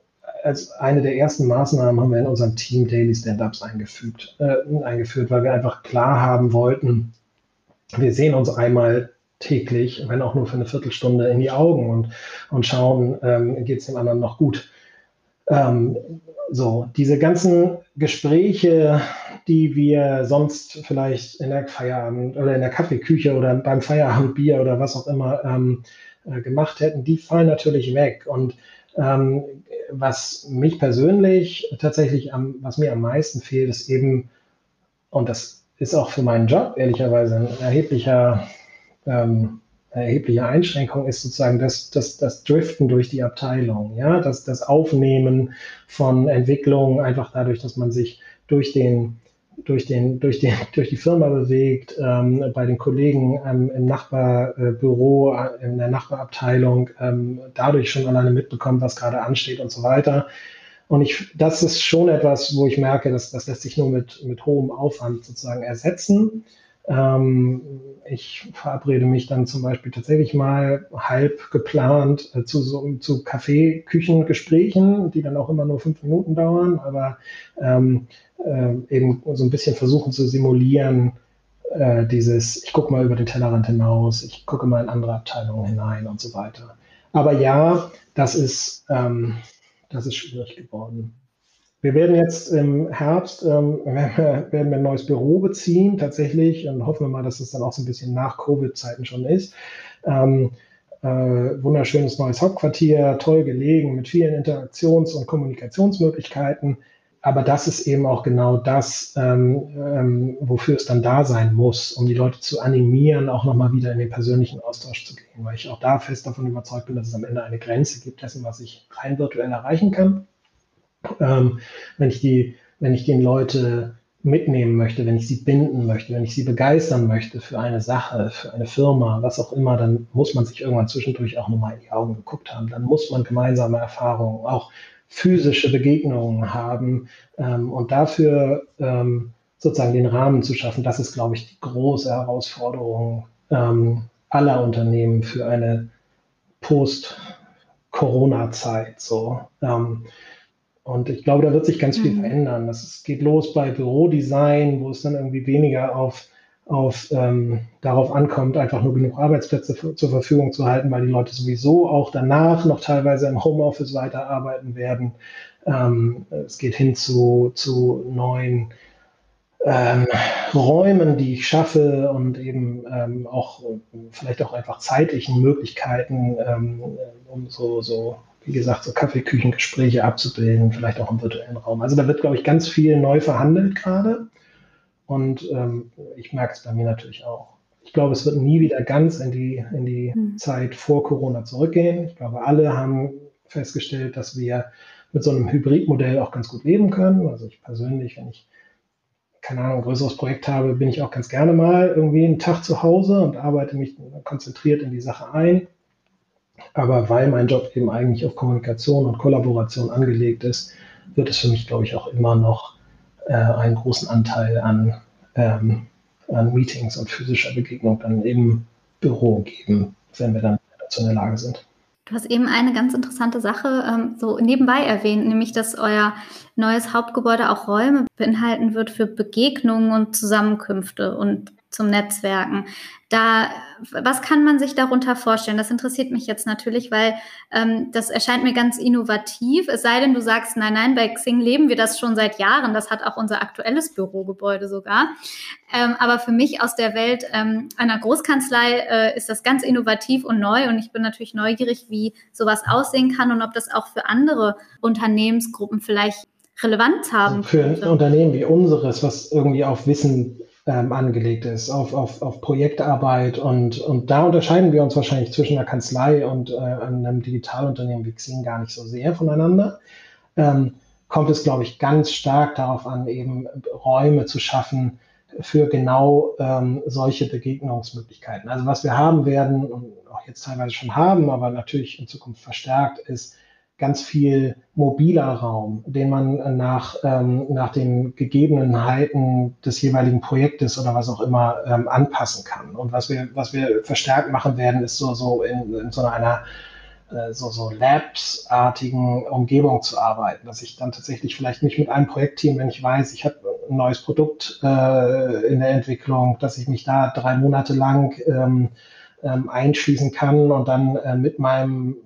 als eine der ersten Maßnahmen haben wir in unserem Team Daily Stand-Ups eingefügt, äh, eingeführt, weil wir einfach klar haben wollten, wir sehen uns einmal täglich, wenn auch nur für eine Viertelstunde, in die Augen und, und schauen, ähm, geht es dem anderen noch gut. Ähm, so, diese ganzen Gespräche, die wir sonst vielleicht in der Feierabend oder in der Kaffeeküche oder beim Feierabendbier oder was auch immer ähm, äh, gemacht hätten, die fallen natürlich weg. Und ähm, was mich persönlich tatsächlich am, was mir am meisten fehlt, ist eben, und das ist auch für meinen Job ehrlicherweise ein erheblicher ähm, erhebliche Einschränkung ist sozusagen das, das, das Driften durch die Abteilung, ja, das, das Aufnehmen von Entwicklungen, einfach dadurch, dass man sich durch den durch, den, durch, den, durch die Firma bewegt, ähm, bei den Kollegen ähm, im Nachbarbüro, äh, in der Nachbarabteilung, ähm, dadurch schon alleine mitbekommen, was gerade ansteht und so weiter. Und ich, das ist schon etwas, wo ich merke, dass das lässt sich nur mit, mit hohem Aufwand sozusagen ersetzen. Ähm, ich verabrede mich dann zum Beispiel tatsächlich mal halb geplant äh, zu, so, zu Kaffeeküchengesprächen, die dann auch immer nur fünf Minuten dauern, aber ähm, äh, eben so ein bisschen versuchen zu simulieren, äh, dieses, ich gucke mal über den Tellerrand hinaus, ich gucke mal in andere Abteilungen hinein und so weiter. Aber ja, das ist, ähm, das ist schwierig geworden. Wir werden jetzt im Herbst ähm, werden wir ein neues Büro beziehen, tatsächlich, und hoffen wir mal, dass es dann auch so ein bisschen nach Covid-Zeiten schon ist. Ähm, äh, wunderschönes neues Hauptquartier, toll gelegen, mit vielen Interaktions- und Kommunikationsmöglichkeiten. Aber das ist eben auch genau das, ähm, ähm, wofür es dann da sein muss, um die Leute zu animieren, auch nochmal wieder in den persönlichen Austausch zu gehen, weil ich auch da fest davon überzeugt bin, dass es am Ende eine Grenze gibt dessen, was ich rein virtuell erreichen kann ähm, wenn, ich die, wenn ich den Leute mitnehmen möchte, wenn ich sie binden möchte, wenn ich sie begeistern möchte für eine Sache, für eine Firma, was auch immer, dann muss man sich irgendwann zwischendurch auch nochmal in die Augen geguckt haben. Dann muss man gemeinsame Erfahrungen, auch physische Begegnungen haben ähm, und dafür ähm, sozusagen den Rahmen zu schaffen. Das ist, glaube ich, die große Herausforderung ähm, aller Unternehmen für eine Post-Corona-Zeit. So. Und ich glaube, da wird sich ganz viel mhm. verändern. Das geht los bei Bürodesign, wo es dann irgendwie weniger auf, auf ähm, darauf ankommt, einfach nur genug Arbeitsplätze zur Verfügung zu halten, weil die Leute sowieso auch danach noch teilweise im Homeoffice weiterarbeiten werden. Ähm, es geht hin zu, zu neuen ähm, Räumen, die ich schaffe und eben ähm, auch vielleicht auch einfach zeitlichen Möglichkeiten, ähm, um so, so wie gesagt, so Kaffeeküchengespräche abzubilden, vielleicht auch im virtuellen Raum. Also da wird, glaube ich, ganz viel neu verhandelt gerade. Und ähm, ich merke es bei mir natürlich auch. Ich glaube, es wird nie wieder ganz in die, in die mhm. Zeit vor Corona zurückgehen. Ich glaube, alle haben festgestellt, dass wir mit so einem Hybridmodell auch ganz gut leben können. Also ich persönlich, wenn ich keine Ahnung, ein größeres Projekt habe, bin ich auch ganz gerne mal irgendwie einen Tag zu Hause und arbeite mich konzentriert in die Sache ein. Aber weil mein Job eben eigentlich auf Kommunikation und Kollaboration angelegt ist, wird es für mich, glaube ich, auch immer noch äh, einen großen Anteil an, ähm, an Meetings und physischer Begegnung dann im Büro geben, wenn wir dann dazu in der Lage sind. Du hast eben eine ganz interessante Sache ähm, so nebenbei erwähnt, nämlich dass euer neues Hauptgebäude auch Räume beinhalten wird für Begegnungen und Zusammenkünfte und zum Netzwerken. Da, was kann man sich darunter vorstellen? Das interessiert mich jetzt natürlich, weil ähm, das erscheint mir ganz innovativ. Es sei denn, du sagst, nein, nein, bei Xing leben wir das schon seit Jahren. Das hat auch unser aktuelles Bürogebäude sogar. Ähm, aber für mich aus der Welt ähm, einer Großkanzlei äh, ist das ganz innovativ und neu. Und ich bin natürlich neugierig, wie sowas aussehen kann und ob das auch für andere Unternehmensgruppen vielleicht Relevanz haben. Also für ein Unternehmen wie unseres, was irgendwie auf Wissen ähm, angelegt ist, auf, auf, auf Projektarbeit. Und, und da unterscheiden wir uns wahrscheinlich zwischen einer Kanzlei und äh, einem Digitalunternehmen wie Xing gar nicht so sehr voneinander. Ähm, kommt es, glaube ich, ganz stark darauf an, eben Räume zu schaffen für genau ähm, solche Begegnungsmöglichkeiten. Also was wir haben werden und auch jetzt teilweise schon haben, aber natürlich in Zukunft verstärkt, ist ganz viel mobiler Raum, den man nach, ähm, nach den Gegebenheiten des jeweiligen Projektes oder was auch immer ähm, anpassen kann. Und was wir, was wir verstärkt machen werden, ist so, so in, in so einer äh, so, so Labs-artigen Umgebung zu arbeiten, dass ich dann tatsächlich vielleicht nicht mit einem Projektteam, wenn ich weiß, ich habe ein neues Produkt äh, in der Entwicklung, dass ich mich da drei Monate lang ähm, ähm, einschließen kann und dann äh, mit meinem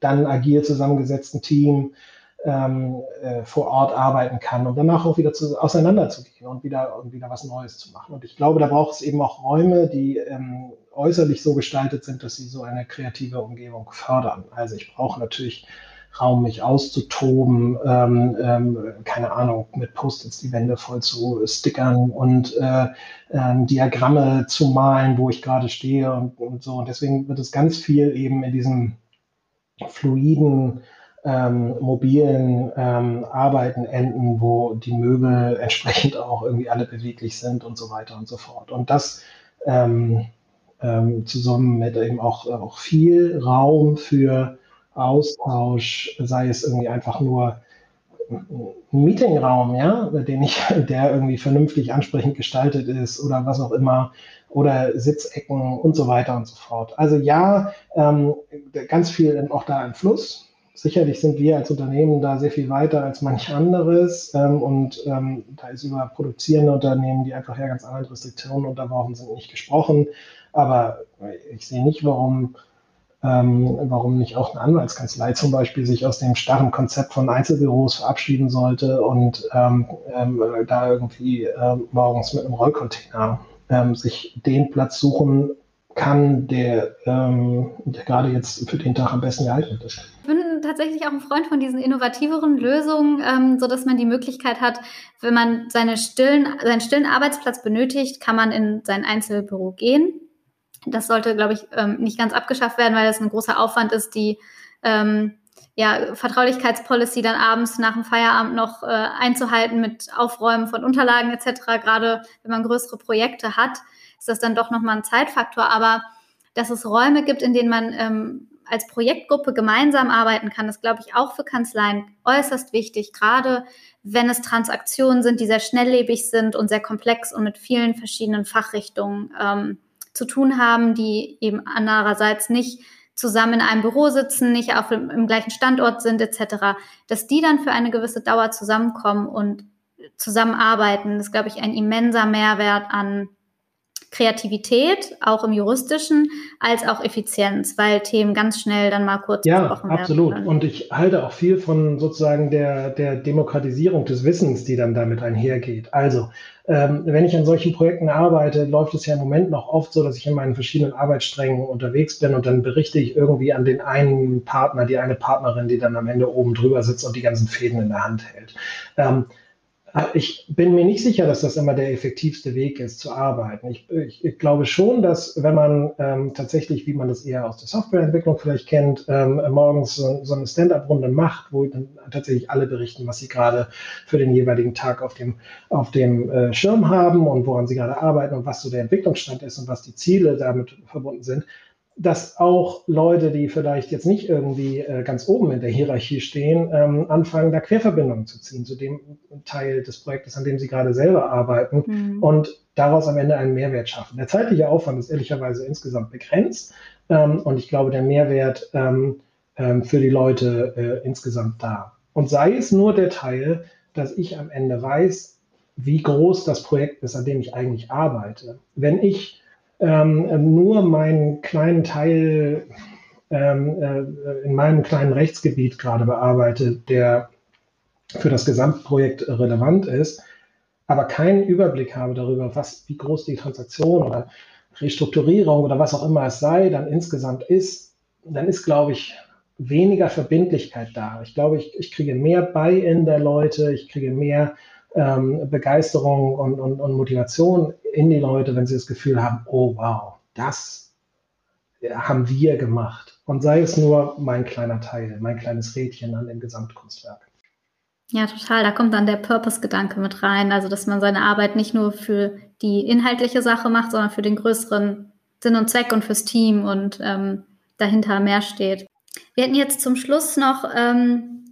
dann agil zusammengesetzten Team ähm, äh, vor Ort arbeiten kann und danach auch wieder zu, auseinanderzugehen und wieder, und wieder was Neues zu machen. Und ich glaube, da braucht es eben auch Räume, die ähm, äußerlich so gestaltet sind, dass sie so eine kreative Umgebung fördern. Also ich brauche natürlich Raum, mich auszutoben, ähm, ähm, keine Ahnung, mit Post-its die Wände voll zu stickern und äh, äh, Diagramme zu malen, wo ich gerade stehe und, und so. Und deswegen wird es ganz viel eben in diesem fluiden ähm, mobilen ähm, Arbeiten enden, wo die Möbel entsprechend auch irgendwie alle beweglich sind und so weiter und so fort. Und das ähm, ähm, zusammen mit eben auch, auch viel Raum für Austausch, sei es irgendwie einfach nur Meetingraum, ja, den ich, der irgendwie vernünftig ansprechend gestaltet ist oder was auch immer, oder Sitzecken und so weiter und so fort. Also ja, ähm, ganz viel auch da im Fluss. Sicherlich sind wir als Unternehmen da sehr viel weiter als manch anderes ähm, und ähm, da ist über produzierende Unternehmen, die einfach ja ganz anderen Restriktionen unterworfen sind, nicht gesprochen. Aber ich sehe nicht, warum ähm, warum nicht auch eine Anwaltskanzlei zum Beispiel sich aus dem starren Konzept von Einzelbüros verabschieden sollte und ähm, ähm, da irgendwie ähm, morgens mit einem Rollcontainer ähm, sich den Platz suchen kann, der, ähm, der gerade jetzt für den Tag am besten geeignet ist. Ich bin tatsächlich auch ein Freund von diesen innovativeren Lösungen, ähm, so man die Möglichkeit hat, wenn man seine stillen, seinen stillen Arbeitsplatz benötigt, kann man in sein Einzelbüro gehen das sollte, glaube ich, ähm, nicht ganz abgeschafft werden, weil das ein großer Aufwand ist, die ähm, ja, Vertraulichkeitspolicy dann abends nach dem Feierabend noch äh, einzuhalten mit Aufräumen von Unterlagen etc. Gerade wenn man größere Projekte hat, ist das dann doch nochmal ein Zeitfaktor. Aber dass es Räume gibt, in denen man ähm, als Projektgruppe gemeinsam arbeiten kann, ist, glaube ich, auch für Kanzleien äußerst wichtig, gerade wenn es Transaktionen sind, die sehr schnelllebig sind und sehr komplex und mit vielen verschiedenen Fachrichtungen ähm, zu tun haben, die eben andererseits nicht zusammen in einem Büro sitzen, nicht auf dem, im gleichen Standort sind etc., dass die dann für eine gewisse Dauer zusammenkommen und zusammenarbeiten, ist, glaube ich, ein immenser Mehrwert an Kreativität, auch im juristischen, als auch Effizienz, weil Themen ganz schnell dann mal kurz ja, besprochen werden. Ja, absolut. Und ich halte auch viel von sozusagen der, der Demokratisierung des Wissens, die dann damit einhergeht. Also, ähm, wenn ich an solchen Projekten arbeite, läuft es ja im Moment noch oft so, dass ich in meinen verschiedenen Arbeitssträngen unterwegs bin und dann berichte ich irgendwie an den einen Partner, die eine Partnerin, die dann am Ende oben drüber sitzt und die ganzen Fäden in der Hand hält. Ähm, ich bin mir nicht sicher, dass das immer der effektivste Weg ist zu arbeiten. Ich, ich, ich glaube schon, dass wenn man ähm, tatsächlich, wie man das eher aus der Softwareentwicklung vielleicht kennt, ähm, morgens so, so eine Stand-up-Runde macht, wo dann tatsächlich alle berichten, was sie gerade für den jeweiligen Tag auf dem, auf dem äh, Schirm haben und woran sie gerade arbeiten und was so der Entwicklungsstand ist und was die Ziele damit verbunden sind, dass auch Leute, die vielleicht jetzt nicht irgendwie äh, ganz oben in der Hierarchie stehen, ähm, anfangen, da Querverbindungen zu ziehen zu dem Teil des Projektes, an dem sie gerade selber arbeiten mhm. und daraus am Ende einen Mehrwert schaffen. Der zeitliche Aufwand ist ehrlicherweise insgesamt begrenzt ähm, und ich glaube, der Mehrwert ähm, ähm für die Leute äh, insgesamt da. Und sei es nur der Teil, dass ich am Ende weiß, wie groß das Projekt ist, an dem ich eigentlich arbeite. Wenn ich ähm, nur meinen kleinen Teil ähm, äh, in meinem kleinen Rechtsgebiet gerade bearbeitet, der für das Gesamtprojekt relevant ist, aber keinen Überblick habe darüber, was, wie groß die Transaktion oder Restrukturierung oder was auch immer es sei, dann insgesamt ist, dann ist, glaube ich, weniger Verbindlichkeit da. Ich glaube, ich, ich kriege mehr Buy-in der Leute, ich kriege mehr ähm, Begeisterung und, und, und Motivation in die Leute, wenn sie das Gefühl haben, oh wow, das haben wir gemacht. Und sei es nur mein kleiner Teil, mein kleines Rädchen an dem Gesamtkunstwerk. Ja, total. Da kommt dann der Purpose-Gedanke mit rein. Also, dass man seine Arbeit nicht nur für die inhaltliche Sache macht, sondern für den größeren Sinn und Zweck und fürs Team und ähm, dahinter mehr steht. Wir hätten jetzt zum Schluss noch ähm,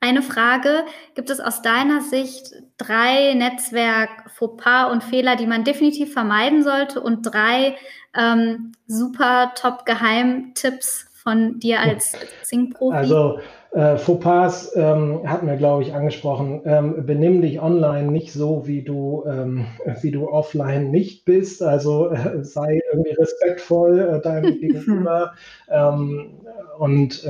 eine Frage. Gibt es aus deiner Sicht drei Netzwerk-Fauxpas und Fehler, die man definitiv vermeiden sollte und drei ähm, super Top-Geheimtipps von dir als Sing-Profi? Also äh, Fauxpas ähm, hatten wir, glaube ich, angesprochen. Ähm, benimm dich online nicht so, wie du, ähm, wie du offline nicht bist. Also äh, sei irgendwie respektvoll äh, deinem Gegenüber ähm, und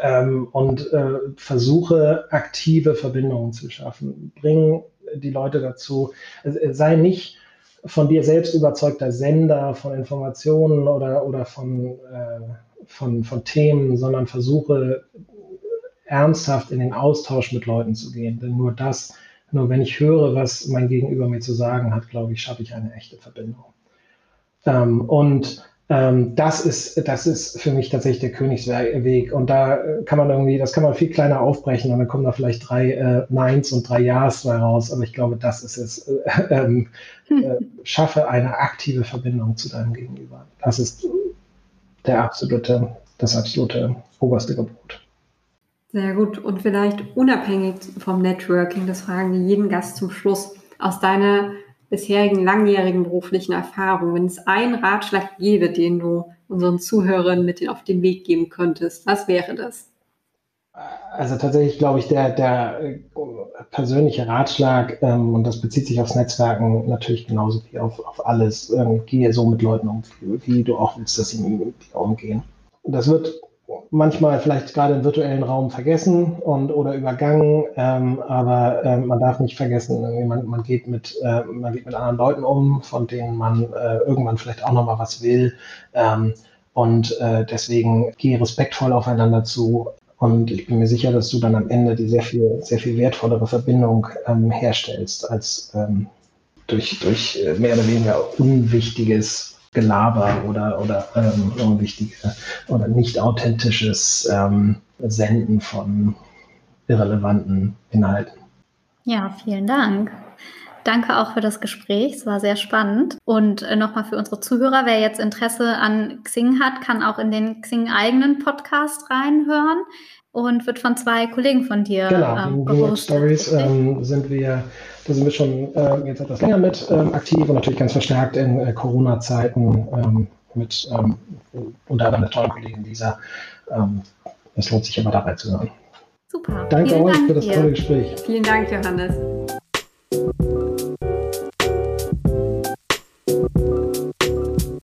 ähm, und äh, versuche aktive Verbindungen zu schaffen. Bring die Leute dazu, äh, sei nicht von dir selbst überzeugter Sender von Informationen oder, oder von, äh, von, von Themen, sondern versuche ernsthaft in den Austausch mit Leuten zu gehen. Denn nur das, nur wenn ich höre, was mein Gegenüber mir zu sagen hat, glaube ich, schaffe ich eine echte Verbindung. Ähm, und ähm, das ist, das ist für mich tatsächlich der Königsweg. Und da kann man irgendwie, das kann man viel kleiner aufbrechen und dann kommen da vielleicht drei äh, Neins und drei Ja's raus. Aber ich glaube, das ist es. Äh, ähm, hm. äh, schaffe eine aktive Verbindung zu deinem Gegenüber. Das ist der absolute, das absolute oberste Gebot. Sehr gut. Und vielleicht unabhängig vom Networking, das fragen wir jeden Gast zum Schluss, aus deiner bisherigen langjährigen beruflichen Erfahrung, wenn es einen Ratschlag gäbe, den du unseren Zuhörern mit auf den Weg geben könntest, was wäre das? Also tatsächlich glaube ich, der, der äh, persönliche Ratschlag, ähm, und das bezieht sich aufs Netzwerken natürlich genauso wie auf, auf alles, ähm, gehe so mit Leuten um, wie, wie du auch willst, dass sie mit dir umgehen. Das wird manchmal vielleicht gerade im virtuellen Raum vergessen und oder übergangen, ähm, aber äh, man darf nicht vergessen, man, man, geht mit, äh, man geht mit anderen Leuten um, von denen man äh, irgendwann vielleicht auch nochmal was will. Ähm, und äh, deswegen gehe respektvoll aufeinander zu. Und ich bin mir sicher, dass du dann am Ende die sehr viel, sehr viel wertvollere Verbindung ähm, herstellst, als ähm, durch, durch äh, mehr oder weniger unwichtiges Gelaber oder, oder ähm, unwichtige oder nicht authentisches ähm, Senden von irrelevanten Inhalten. Ja, vielen Dank. Danke auch für das Gespräch. Es war sehr spannend. Und äh, nochmal für unsere Zuhörer, wer jetzt Interesse an Xing hat, kann auch in den Xing-eigenen Podcast reinhören und wird von zwei Kollegen von dir. Genau, ähm, in New York Stories ähm, sind wir da sind wir schon äh, jetzt etwas länger mit ähm, aktiv und natürlich ganz verstärkt in äh, Corona-Zeiten ähm, mit ähm, unter anderem der tollen Kollegin Lisa. Ähm, es lohnt sich immer dabei zu sein. Super. Danke Vielen euch Dank für das dir. tolle Gespräch. Vielen Dank, Johannes.